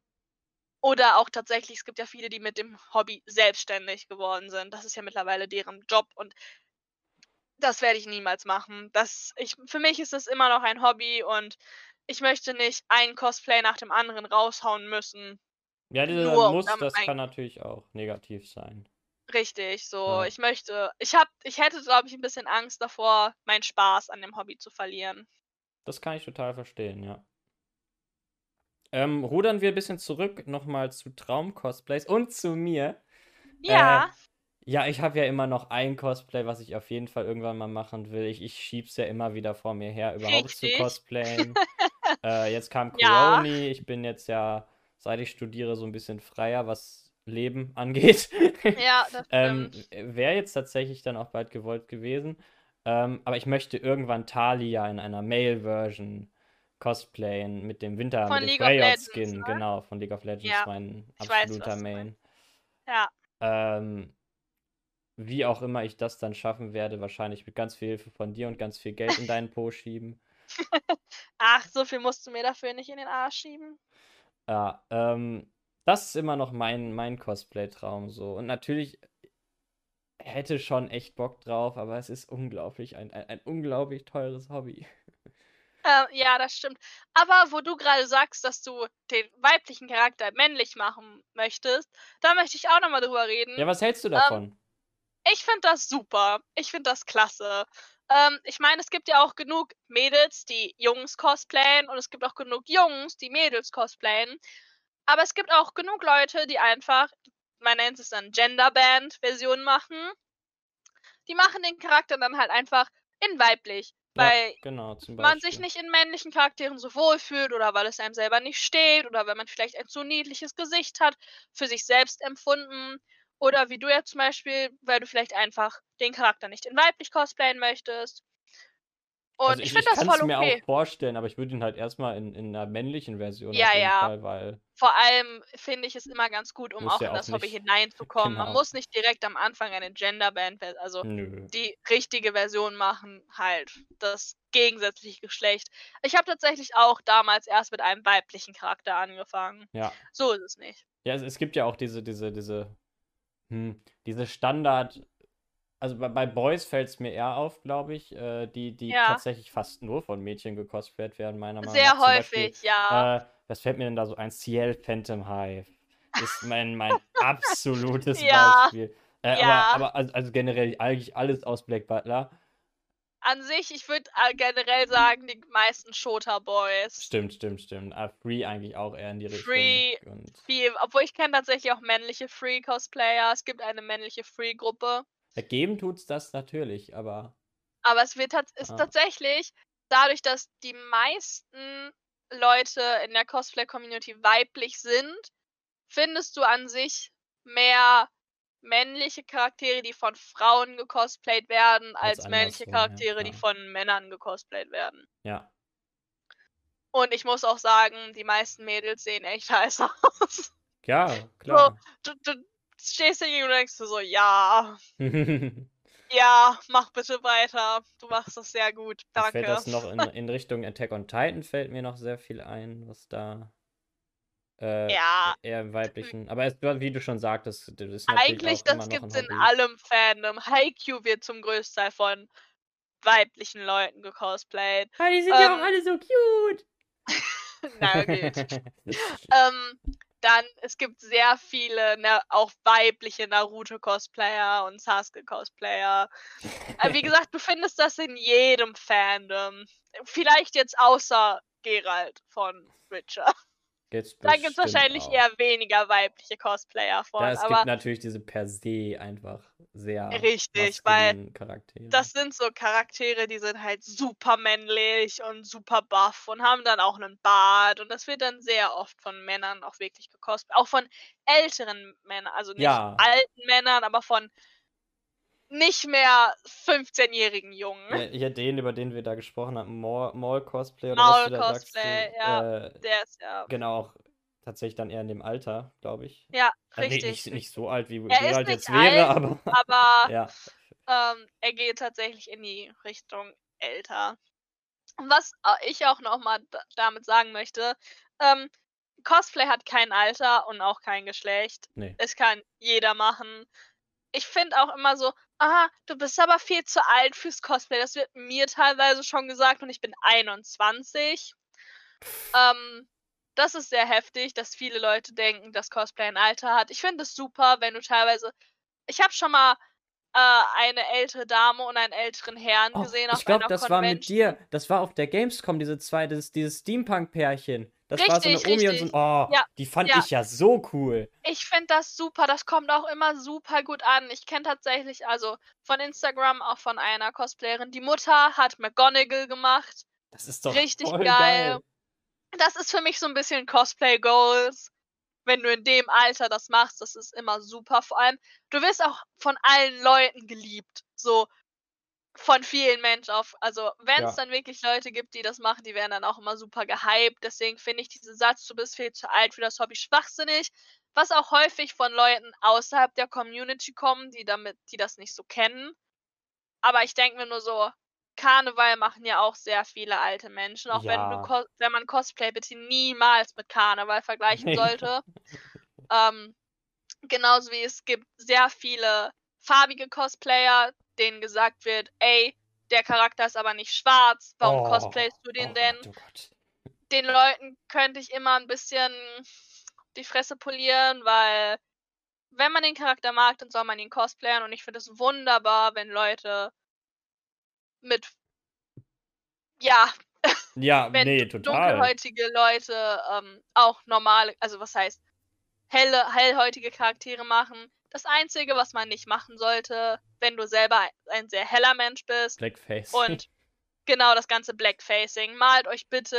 Oder auch tatsächlich, es gibt ja viele, die mit dem Hobby selbstständig geworden sind. Das ist ja mittlerweile deren Job und das werde ich niemals machen. Das, ich, für mich ist das immer noch ein Hobby und ich möchte nicht ein Cosplay nach dem anderen raushauen müssen. Ja, dieser Nur Muss, das kann natürlich auch negativ sein. Richtig, so, Ja. ich möchte, ich hab, ich hätte, glaube ich, ein bisschen Angst davor, meinen Spaß an dem Hobby zu verlieren. Das kann ich total verstehen, ja. Ähm, rudern wir ein bisschen zurück nochmal zu Traum-Cosplays und zu mir. Äh, Ja, ja, ich habe ja immer noch ein Cosplay, was ich auf jeden Fall irgendwann mal machen will. Ich, ich schieb's ja immer wieder vor mir her, überhaupt zu richtig. cosplayen. äh, jetzt kam Ja, Coroni. Ich bin jetzt ja, seit ich studiere, so ein bisschen freier, was Leben angeht. ja, das Ähm, wäre jetzt tatsächlich dann auch bald gewollt gewesen. Ähm, aber ich möchte irgendwann Talia in einer Male-Version cosplayen mit dem Winter, Von mit dem League Skin, ne? genau, von League of Legends, Ja, mein weiß, absoluter meinst. Main. Ja, Ähm, wie auch immer ich das dann schaffen werde, wahrscheinlich mit ganz viel Hilfe von dir und ganz viel Geld in deinen Po schieben. ach, so viel musst du mir dafür nicht in den Arsch schieben. Ja, ähm, das ist immer noch mein, mein Cosplay-Traum so. Und natürlich hätte schon echt Bock drauf, aber es ist unglaublich, ein, ein, ein unglaublich teures Hobby. Äh, ja, das stimmt. Aber wo du gerade sagst, dass du den weiblichen Charakter männlich machen möchtest, da möchte ich auch nochmal drüber Ja, reden. was hältst du Ähm, davon? ich finde das super. Ich finde das klasse. Ähm, ich meine, es gibt ja auch genug Mädels, die Jungs cosplayen und es gibt auch genug Jungs, die Mädels cosplayen. Aber es gibt auch genug Leute, die einfach, man nennt es dann Genderband-Version machen. Die machen den Charakter dann halt einfach in weiblich, Ja, weil genau, zum man sich nicht in männlichen Charakteren so wohlfühlt oder weil es einem selber nicht steht oder weil man vielleicht ein zu niedliches Gesicht hat, für sich selbst empfunden. Oder wie du ja zum Beispiel, weil du vielleicht einfach den Charakter nicht in weiblich cosplayen möchtest. Also Und ich ich, finde ich das kann es voll mir auch okay. vorstellen, aber ich würde ihn halt erstmal in, in einer männlichen Version auf Ja, jeden ja. Fall, weil Vor allem finde ich es immer ganz gut, um auch ja in das Hobby hineinzukommen. Man genau, muss nicht direkt am Anfang eine Genderband, also nö. die richtige Version machen, halt das gegensätzliche Geschlecht. Ich habe tatsächlich auch damals erst mit einem weiblichen Charakter angefangen. Ja. So ist es nicht. Ja, es, es gibt ja auch diese, diese, diese, hm, diese Standard Also bei, bei Boys fällt es mir eher auf, glaube ich, äh, die, die Ja. tatsächlich fast nur von Mädchen gecosplayt werden, meiner Meinung Sehr nach. Beispiel, häufig, ja. Äh, was fällt mir denn da so ein? Ciel Phantom Hive ist mein, mein absolutes Ja. Beispiel. Äh, Ja. Aber, aber also, also generell eigentlich alles aus Black Butler. An sich, ich würde generell sagen, die meisten Shota-Boys. Stimmt, stimmt, stimmt. Ah, Free eigentlich auch eher in die Richtung. Free, Und Viel, obwohl ich kenne tatsächlich auch männliche Free-Cosplayer. Es gibt eine männliche Free-Gruppe. Ergeben tut's das natürlich, aber Aber es wird ist Ah. tatsächlich dadurch, dass die meisten Leute in der Cosplay-Community weiblich sind, findest du an sich mehr männliche Charaktere, die von Frauen gecosplayt werden, Als als männliche andersrum, ja, Charaktere, die von Männern gecosplayt werden. ja. Und ich muss auch sagen, die meisten Mädels sehen echt heiß aus. Ja, klar. Du, du stehst dagegen und denkst du so, ja, ja, mach bitte weiter. Du machst das sehr gut. Danke. fällt das noch in, in Richtung Attack on Titan fällt mir noch sehr viel ein, was da äh, Ja, eher im weiblichen. Aber es, wie du schon sagtest, das ist eigentlich, das gibt's ein in allem Fandom. Haikyuu wird zum Großteil von weiblichen Leuten gecosplayt. Ah, die sind ja auch alle so cute. Na gut. ähm, dann, es gibt sehr viele, na, auch weibliche Naruto-Cosplayer und Sasuke-Cosplayer. Äh, wie gesagt, du findest das in jedem Fandom. Vielleicht jetzt außer Geralt von Witcher. Gibt's Da gibt es wahrscheinlich auch. eher weniger weibliche Cosplayer von. Ja, es aber gibt natürlich diese per se einfach sehr Richtig, weil Charaktere. das sind so Charaktere, die sind halt super männlich und super buff und haben dann auch einen Bart. Und das wird dann sehr oft von Männern auch wirklich gecosplayt. Auch von älteren Männern, also nicht Ja. alten Männern, aber von nicht mehr 15-jährigen Jungen. ja, hier den, über den wir da gesprochen haben, Mall, Mall Cosplay oder was du da sagst. Ja. Äh, Der ist ja. genau, auch tatsächlich dann eher in dem Alter, glaube ich. Ja, nee, richtig. nicht, nicht so alt, wie Er nicht jetzt wäre, alt, aber aber ja. ähm, er geht tatsächlich in die Richtung älter. Und Was äh, ich auch nochmal damit sagen möchte, ähm, Cosplay hat kein Alter und auch kein Geschlecht. Nee. Es kann jeder machen. Ich finde auch immer so, aha, du bist aber viel zu alt fürs Cosplay. Das wird mir teilweise schon gesagt und ich bin 21. Ähm, das ist sehr heftig, dass viele Leute denken, dass Cosplay ein Alter hat. Ich finde es super, wenn du teilweise. Ich habe schon mal äh, eine ältere Dame und einen älteren Herrn Oh, gesehen auf ich glaube, das war mit Convention. dir. Das war auf der Gamescom, diese zwei, dieses, dieses Steampunk-Pärchen. Das war so eine Richtig, Omi und so richtig. ein. Oh, Ja, die fand ja. ich ja so cool. Ich finde das super. Das kommt auch immer super gut an. Ich kenne tatsächlich, also von Instagram, auch von einer Cosplayerin, die Mutter hat McGonagall gemacht. Das ist doch Richtig geil. geil. Das ist für mich so ein bisschen Cosplay Goals. Wenn du in dem Alter das machst, das ist immer super. Vor allem, du wirst auch von allen Leuten geliebt. So von vielen Menschen auf. Also, wenn es Ja. dann wirklich Leute gibt, die das machen, die werden dann auch immer super gehypt. Deswegen finde ich diesen Satz, du bist viel zu alt für das Hobby, schwachsinnig. Was auch häufig von Leuten außerhalb der Community kommen, die damit, die das nicht so kennen. Aber ich denke mir nur so, Karneval machen ja auch sehr viele alte Menschen. Auch wenn, du Ja. Wenn man Cosplay bitte niemals mit Karneval vergleichen sollte. ähm, genauso wie es gibt sehr viele farbige Cosplayer, denen gesagt wird, ey, der Charakter ist aber nicht schwarz, warum Oh, cosplayst du den oh denn? Gott, oh Gott. Den Leuten könnte ich immer ein bisschen die Fresse polieren, weil wenn man den Charakter mag, dann soll man ihn cosplayen und ich finde es wunderbar, wenn Leute mit ja, Ja, wenn nee, total. dunkelhäutige Leute ähm, auch normale, also was heißt, helle, hellhäutige Charaktere machen. Das Einzige, was man nicht machen sollte, wenn du selber ein, sehr heller Mensch bist Blackface. und genau das ganze Blackfacing, malt euch bitte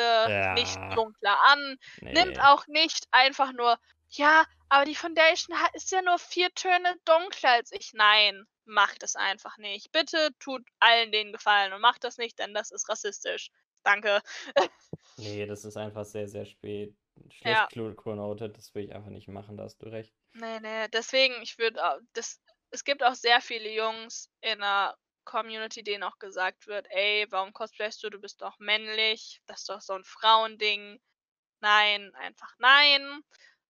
nicht Ja. dunkler an. Nimmt Nee. auch nicht einfach nur, ja, aber die Foundation ist ja nur vier Töne dunkler als ich. Nein, macht es einfach nicht. Bitte tut allen den Gefallen und macht das nicht, denn das ist rassistisch. Danke. Nee, das ist einfach sehr, sehr spät. Schlecht ja. chronoted, das will ich einfach nicht machen, da hast du recht. Nee, nee, deswegen, ich würde das es gibt auch sehr viele Jungs in der Community, denen auch gesagt wird, ey, warum cosplayst du? Du bist doch männlich, das ist doch so ein Frauending. Nein, einfach nein.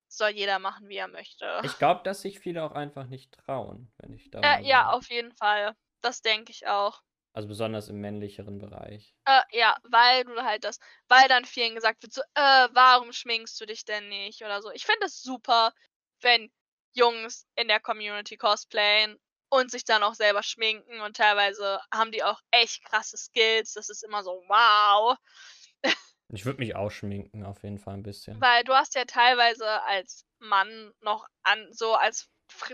soll jeder machen, wie er möchte. Ich glaube, dass sich viele auch einfach nicht trauen, wenn ich da Äh, ja, auf jeden Fall. Das denke ich auch. Also besonders im männlicheren Bereich. Äh, ja, weil du halt das weil dann vielen gesagt wird so: „Äh, warum schminkst du dich denn nicht?“ oder so. Ich finde es super, wenn Jungs in der Community cosplayen und sich dann auch selber schminken und teilweise haben die auch echt krasse Skills. Das ist immer so: „Wow.“ Ich würde mich auch schminken, auf jeden Fall ein bisschen. Weil du hast ja teilweise als Mann noch an so als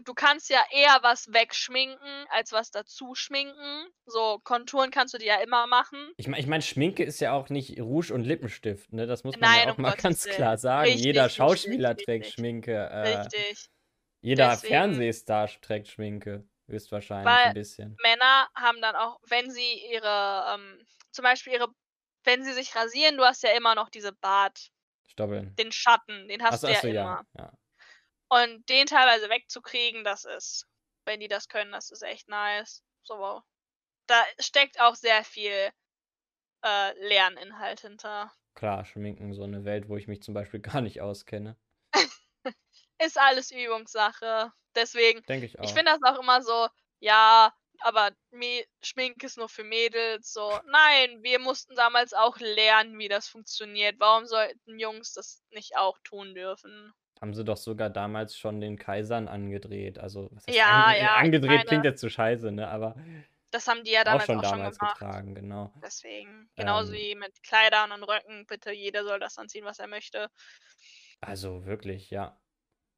du kannst ja eher was wegschminken als was dazu schminken. So Konturen kannst du dir ja immer machen. Ich meine ich meine, Schminke ist ja auch nicht Rouge und Lippenstift, ne? Das muss man ja Nein, auch um mal Gottes ganz Willen. klar sagen. Richtig, Jeder Schauspieler richtig, trägt richtig. Schminke, äh, Richtig. jeder Deswegen Fernsehstar trägt Schminke, höchstwahrscheinlich Weil ein bisschen. Männer haben dann auch, wenn sie ihre, ähm zum Beispiel ihre wenn sie sich rasieren, du hast ja immer noch diese Bart Stoppeln. den Schatten, den hast so, du ja so, ja, immer. ja. Und den teilweise wegzukriegen, das ist wenn die das können, das ist echt nice. So. Da steckt auch sehr viel, äh, Lerninhalt hinter. Klar, Schminken, so 'ne Welt, wo ich mich zum Beispiel gar nicht auskenne. Ist alles Übungssache. Deswegen Denke ich ich finde das auch immer so: „Ja, aber Me Schminke ist nur für Mädels“, so. Nein, wir mussten damals auch lernen, wie das funktioniert. Warum sollten Jungs das nicht auch tun dürfen? Haben sie doch sogar damals schon den Kaisern angedreht. Also, was heißt Ja, ange ja, angedreht klingt meine jetzt so scheiße, ne, aber das haben die ja auch damals schon auch schon damals gemacht. getragen, genau. Deswegen. Genauso Ähm wie mit Kleidern und Röcken, bitte jeder soll das anziehen, was er möchte. Also wirklich, ja.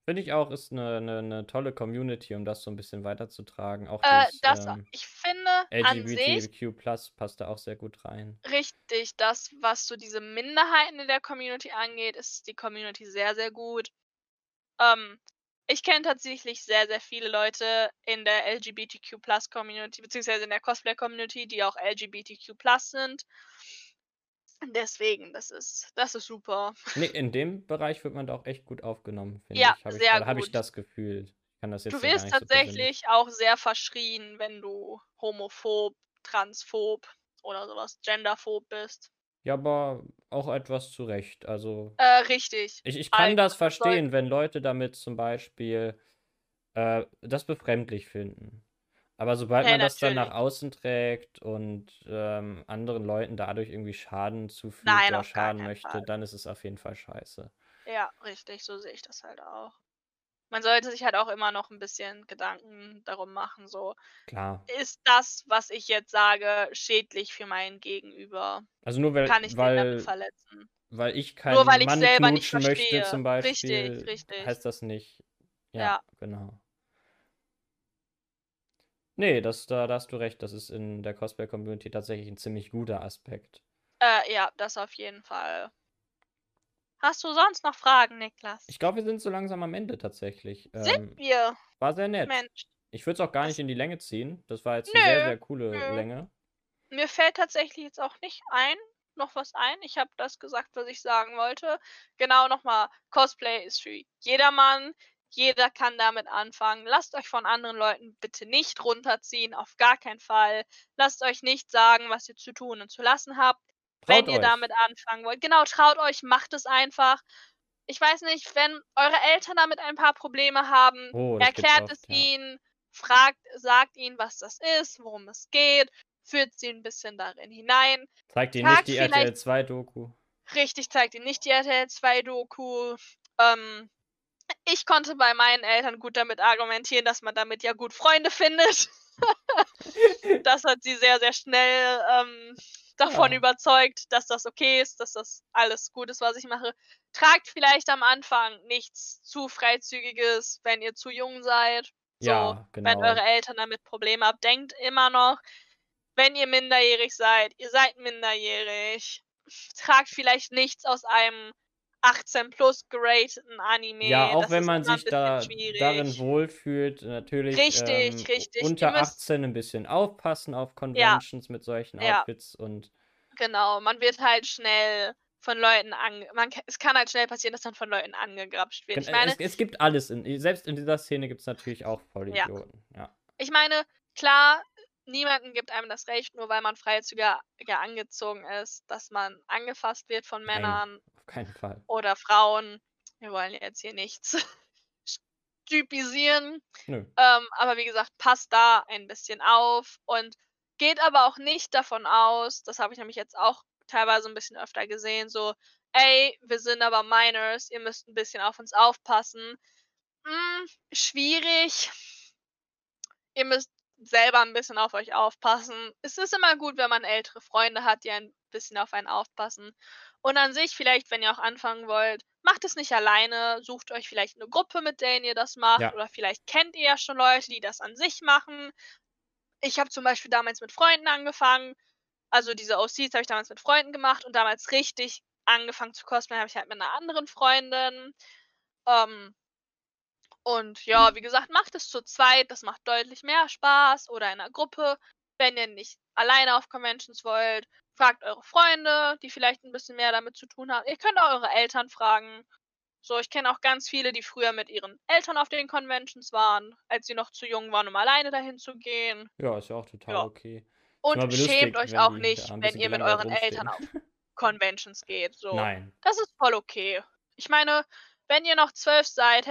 Finde ich auch, ist 'ne 'ne 'ne tolle Community, um das so 'n bisschen weiterzutragen. Auch Äh, das, das ähm ich finde LGBTQ+ passt da auch sehr gut rein. richtig, das, was so diese Minderheiten in der Community angeht, ist die Community sehr, sehr gut. Ähm, ich kenne tatsächlich sehr, sehr viele Leute in der LGBTQ+ Community, beziehungsweise in der Cosplay-Community, die auch LGBTQ+ sind. Deswegen, das ist das ist super. Ne, in dem Bereich wird man da auch echt gut aufgenommen, finde Ja, ich. Ich sehr oder habe ich das Gefühl. Ich kann das Du jetzt gar wirst nicht so tatsächlich auch sehr verschrien, wenn du homophob, transphob oder so was, genderphob bist. Ja, aber auch etwas zu Recht. Also Äh, richtig. ich ich kann das Also, das soll verstehen, wenn Leute damit zum Beispiel, äh, das befremdlich finden. Aber sobald Hey, man das dann nach außen trägt und, ähm, anderen Leuten dadurch irgendwie Schaden zufügt Nein, oder schaden möchte, Fall. dann ist es auf jeden Fall scheiße. Ja, richtig, so sehe ich das halt auch. Man sollte sich halt auch immer noch 'n bisschen Gedanken darum machen, so: Klar. „Ist das, was ich jetzt sage, schädlich für mein Gegenüber? Also nur weil Kann ich den damit weil verletzen?“ weil ich Nur keinen weil ich Mann selber nicht knutschen möchte verstehe. zum Richtig, Beispiel, richtig. heißt das nicht ja, Ja. genau. Ne, das da da hast du recht. Das ist in der Cosplay-Community tatsächlich 'n ziemlich guter Aspekt. Äh, ja, das auf jeden Fall. Hast du sonst noch Fragen, Niklas? Ich glaube, wir sind so langsam am Ende tatsächlich. Sind Ähm, wir? war sehr nett. Mensch. Ich würde es auch gar nicht in die Länge ziehen. Das war jetzt 'ne sehr, Nö, sehr coole nö. Länge. Mir fällt tatsächlich jetzt auch nicht ein noch was ein. Ich habe das gesagt, was ich sagen wollte. Genau, noch mal, Cosplay ist für jedermann. Jeder kann damit anfangen. Lasst euch von anderen Leuten bitte nicht runterziehen, auf gar keinen Fall. Lasst euch nicht sagen, was ihr zu tun und zu lassen habt, wenn Traut ihr euch. damit anfangen wollt. Genau, traut euch, macht es einfach. Ich weiß nicht, wenn eure Eltern damit ein paar Probleme haben, Oh, erklärt es oft, ja. ihnen, fragt sagt ihnen, was das ist, worum es geht, führt sie 'n bisschen darin hinein. Zeigt ihnen nicht die RTL 2 Doku. Richtig, zeigt ihnen nicht die RTL 2 Doku. Ähm, ich konnte bei meinen Eltern gut damit argumentieren, dass man damit ja gut Freunde findet. Das hat sie sehr, sehr schnell, ähm, davon Ja. überzeugt, dass das okay ist, dass das alles gut ist, was ich mache. Tragt vielleicht am Anfang nichts zu Freizügiges, wenn ihr zu jung seid. So, Ja, wenn genau. eure Eltern damit Probleme habt. Denkt immer noch, wenn ihr minderjährig seid, ihr seid minderjährig. Tragt vielleicht nichts aus einem 18 plus gerateten Anime. Ja, auch das wenn man sich da darin wohlfühlt, natürlich, Richtig, ähm, richtig. unter Ihr müsst 18 'n bisschen aufpassen auf Ja. Conventions mit solchen Ja. Outfits und Genau, man wird halt schnell von Leuten ange man k es kann halt schnell passieren, dass man von Leuten angegrapscht wird. Ich äh, meine es es gibt alles in selbst in dieser Szene gibt's natürlich auch Ja. Vollidioten, ja. Ich meine, klar, niemandem gibt einem das Recht, nur weil man freizügiger ja angezogen ist, dass man angefasst wird von Männern keinen Fall. oder Frauen. wir wollen jetzt hier nichts typisieren. Ähm, aber wie gesagt, passt da ein bisschen auf und geht aber auch nicht davon aus, das habe ich nämlich jetzt auch teilweise ein bisschen öfter gesehen, so, ey, wir sind aber Minors, ihr müsst ein bisschen auf uns aufpassen. Hm, schwierig. Ihr müsst selber ein bisschen auf euch aufpassen. Es ist immer gut, wenn man ältere Freunde hat, die ein bisschen auf einen aufpassen. Und an sich, vielleicht, wenn ihr auch anfangen wollt, macht es nicht alleine, sucht euch vielleicht eine Gruppe, mit der ihr das macht, Ja. oder vielleicht kennt ihr ja schon Leute, die das an sich machen. Ich habe zum Beispiel damals mit Freunden angefangen. Also diese OCs habe ich damals mit Freunden gemacht und damals richtig angefangen zu cosplayen habe ich halt mit einer anderen Freundin. Ähm, und ja, wie gesagt, macht es zu zweit, das macht deutlich mehr Spaß oder in einer Gruppe. Wenn ihr nicht alleine auf Conventions wollt, fragt eure Freunde, die vielleicht ein bisschen mehr damit zu tun haben. Ihr könnt auch eure Eltern fragen. So, ich kenne auch ganz viele, die früher mit ihren Eltern auf den Conventions waren, als sie noch zu jung waren, um alleine dahin zu gehen. Ja, ist ja auch total Ja. okay. Und schämt euch auch nicht, wenn ihr mit euren Eltern auf rumstehen. Conventions geht. So. Nein. Das ist voll okay. Ich meine, wenn ihr noch zwölf seid,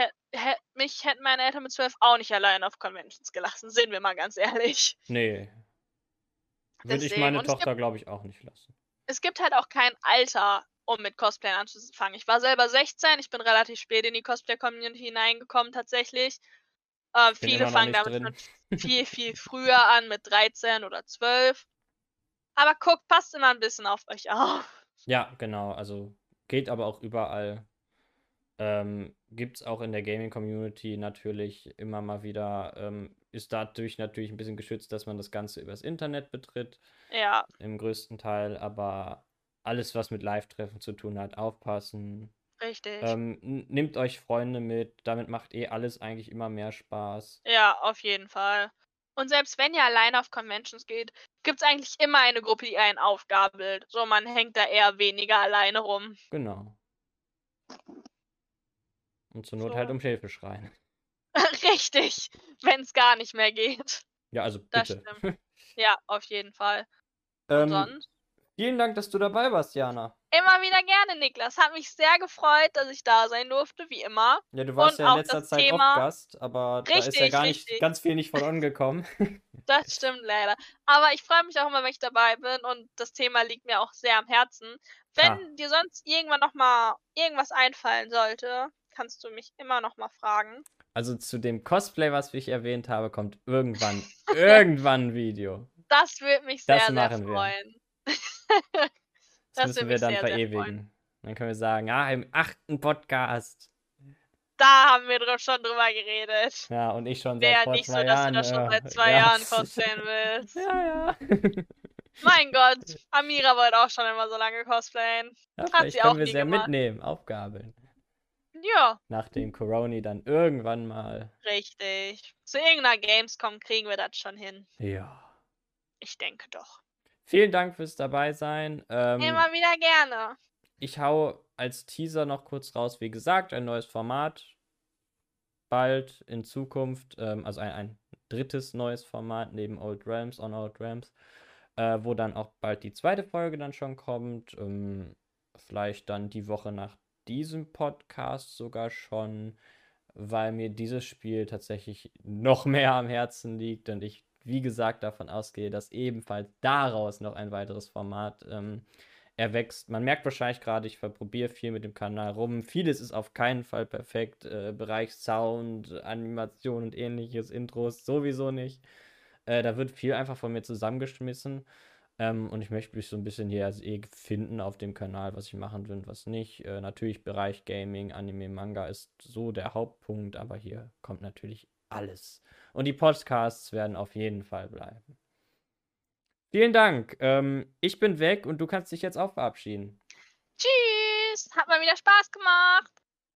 mich hätten meine Eltern mit zwölf auch nicht allein auf Conventions gelassen, sind wir mal ganz ehrlich. Nee. Würde ich meine Tochter, glaube ich, auch nicht lassen. Es gibt halt auch kein Alter, um mit Cosplay anzufangen. Ich war selber 16, ich bin relativ spät in die Cosplay-Community hineingekommen tatsächlich. Äh, viele fangen damit schon viel, viel früher an, mit 13 oder 12. Aber guckt, passt immer ein bisschen auf euch auf. Ja, genau. Also geht aber auch überall. Ähm, gibt es auch in der Gaming-Community natürlich immer mal wieder. Ähm, ist dadurch natürlich ein bisschen geschützt, dass man das Ganze übers Internet betritt, Ja, im größten Teil. Aber alles, was mit Live-Treffen zu tun hat, aufpassen. richtig. Ähm, nehmt euch Freunde mit. Damit macht eh alles eigentlich immer mehr Spaß. Ja, auf jeden Fall. Und selbst wenn ihr alleine auf Conventions geht, gibt es eigentlich immer eine Gruppe, die einen aufgabelt. So, man hängt da eher weniger alleine rum. Genau. Und zur Not halt So. um Hilfe schreien. Richtig, wenn es gar nicht mehr geht. Ja, also Das bitte. stimmt. Ja, auf jeden Fall. Und Ähm, sonst? vielen Dank, dass du dabei warst, Jana. Immer wieder gerne, Niklas. Hat mich sehr gefreut, dass ich da sein durfte, wie immer. Ja, du warst Und ja in auch letzter das Zeit Thema- oft Gast, aber da ist ja Richtig, gar nicht richtig. ganz viel nicht von angekommen. Das stimmt leider. Aber ich freue mich auch immer, wenn ich dabei bin und das Thema liegt mir auch sehr am Herzen. Wenn Klar. dir sonst irgendwann nochmal irgendwas einfallen sollte, kannst du mich immer noch mal fragen. Also zu dem Cosplay, was ich erwähnt habe, kommt irgendwann, irgendwann ein Video. Das würde mich Das sehr, sehr machen wir. freuen. Das, Das müssen wir dann sehr, sehr verewigen. freuen. Dann können wir sagen, ah, im achten Podcast. Da haben wir dr- schon drüber geredet. Ja, und ich schon seit Wäre vor nicht so, zwei dass Jahren. du das schon äh, seit zwei ja, Jahren das- cosplayen willst. Ja, ja. Mein Gott, Amira wollte auch schon immer so lange cosplayen. ja Hat sie können auch wir nie ja gemacht. mitnehmen, aufgabeln. Ja, Nach dem Corona dann irgendwann mal. richtig. Zu irgendeiner Gamescom kriegen wir das schon hin. Ja. Ich denke doch. Vielen Dank fürs dabei sein. Ähm, Immer wieder gerne. Ich hau als Teaser noch kurz raus, wie gesagt, ein neues Format. Bald in Zukunft, ähm, also ein, ein drittes neues Format neben Old Realms on Old Realms, äh, wo dann auch bald die zweite Folge dann schon kommt. Ähm, vielleicht dann die Woche nach diesem Podcast sogar schon, weil mir dieses Spiel tatsächlich noch mehr am Herzen liegt und ich, wie gesagt, davon ausgehe, dass ebenfalls daraus noch ein weiteres Format ähm, erwächst. Man merkt wahrscheinlich gerade, ich verprobiere viel mit dem Kanal rum. Vieles ist auf keinen Fall perfekt. Äh, Bereich Sound, Animation und ähnliches, Intros sowieso nicht. Äh, da wird viel einfach von mir zusammengeschmissen. Ähm, und ich möchte mich so ein bisschen hier als eh finden auf dem Kanal, was ich machen will und was nicht. Äh, natürlich Bereich Gaming, Anime, Manga ist so der Hauptpunkt, aber hier kommt natürlich alles. Und die Podcasts werden auf jeden Fall bleiben. Vielen Dank. Ähm, ich bin weg und du kannst dich jetzt auch verabschieden. Tschüss. Hat mal wieder Spaß gemacht.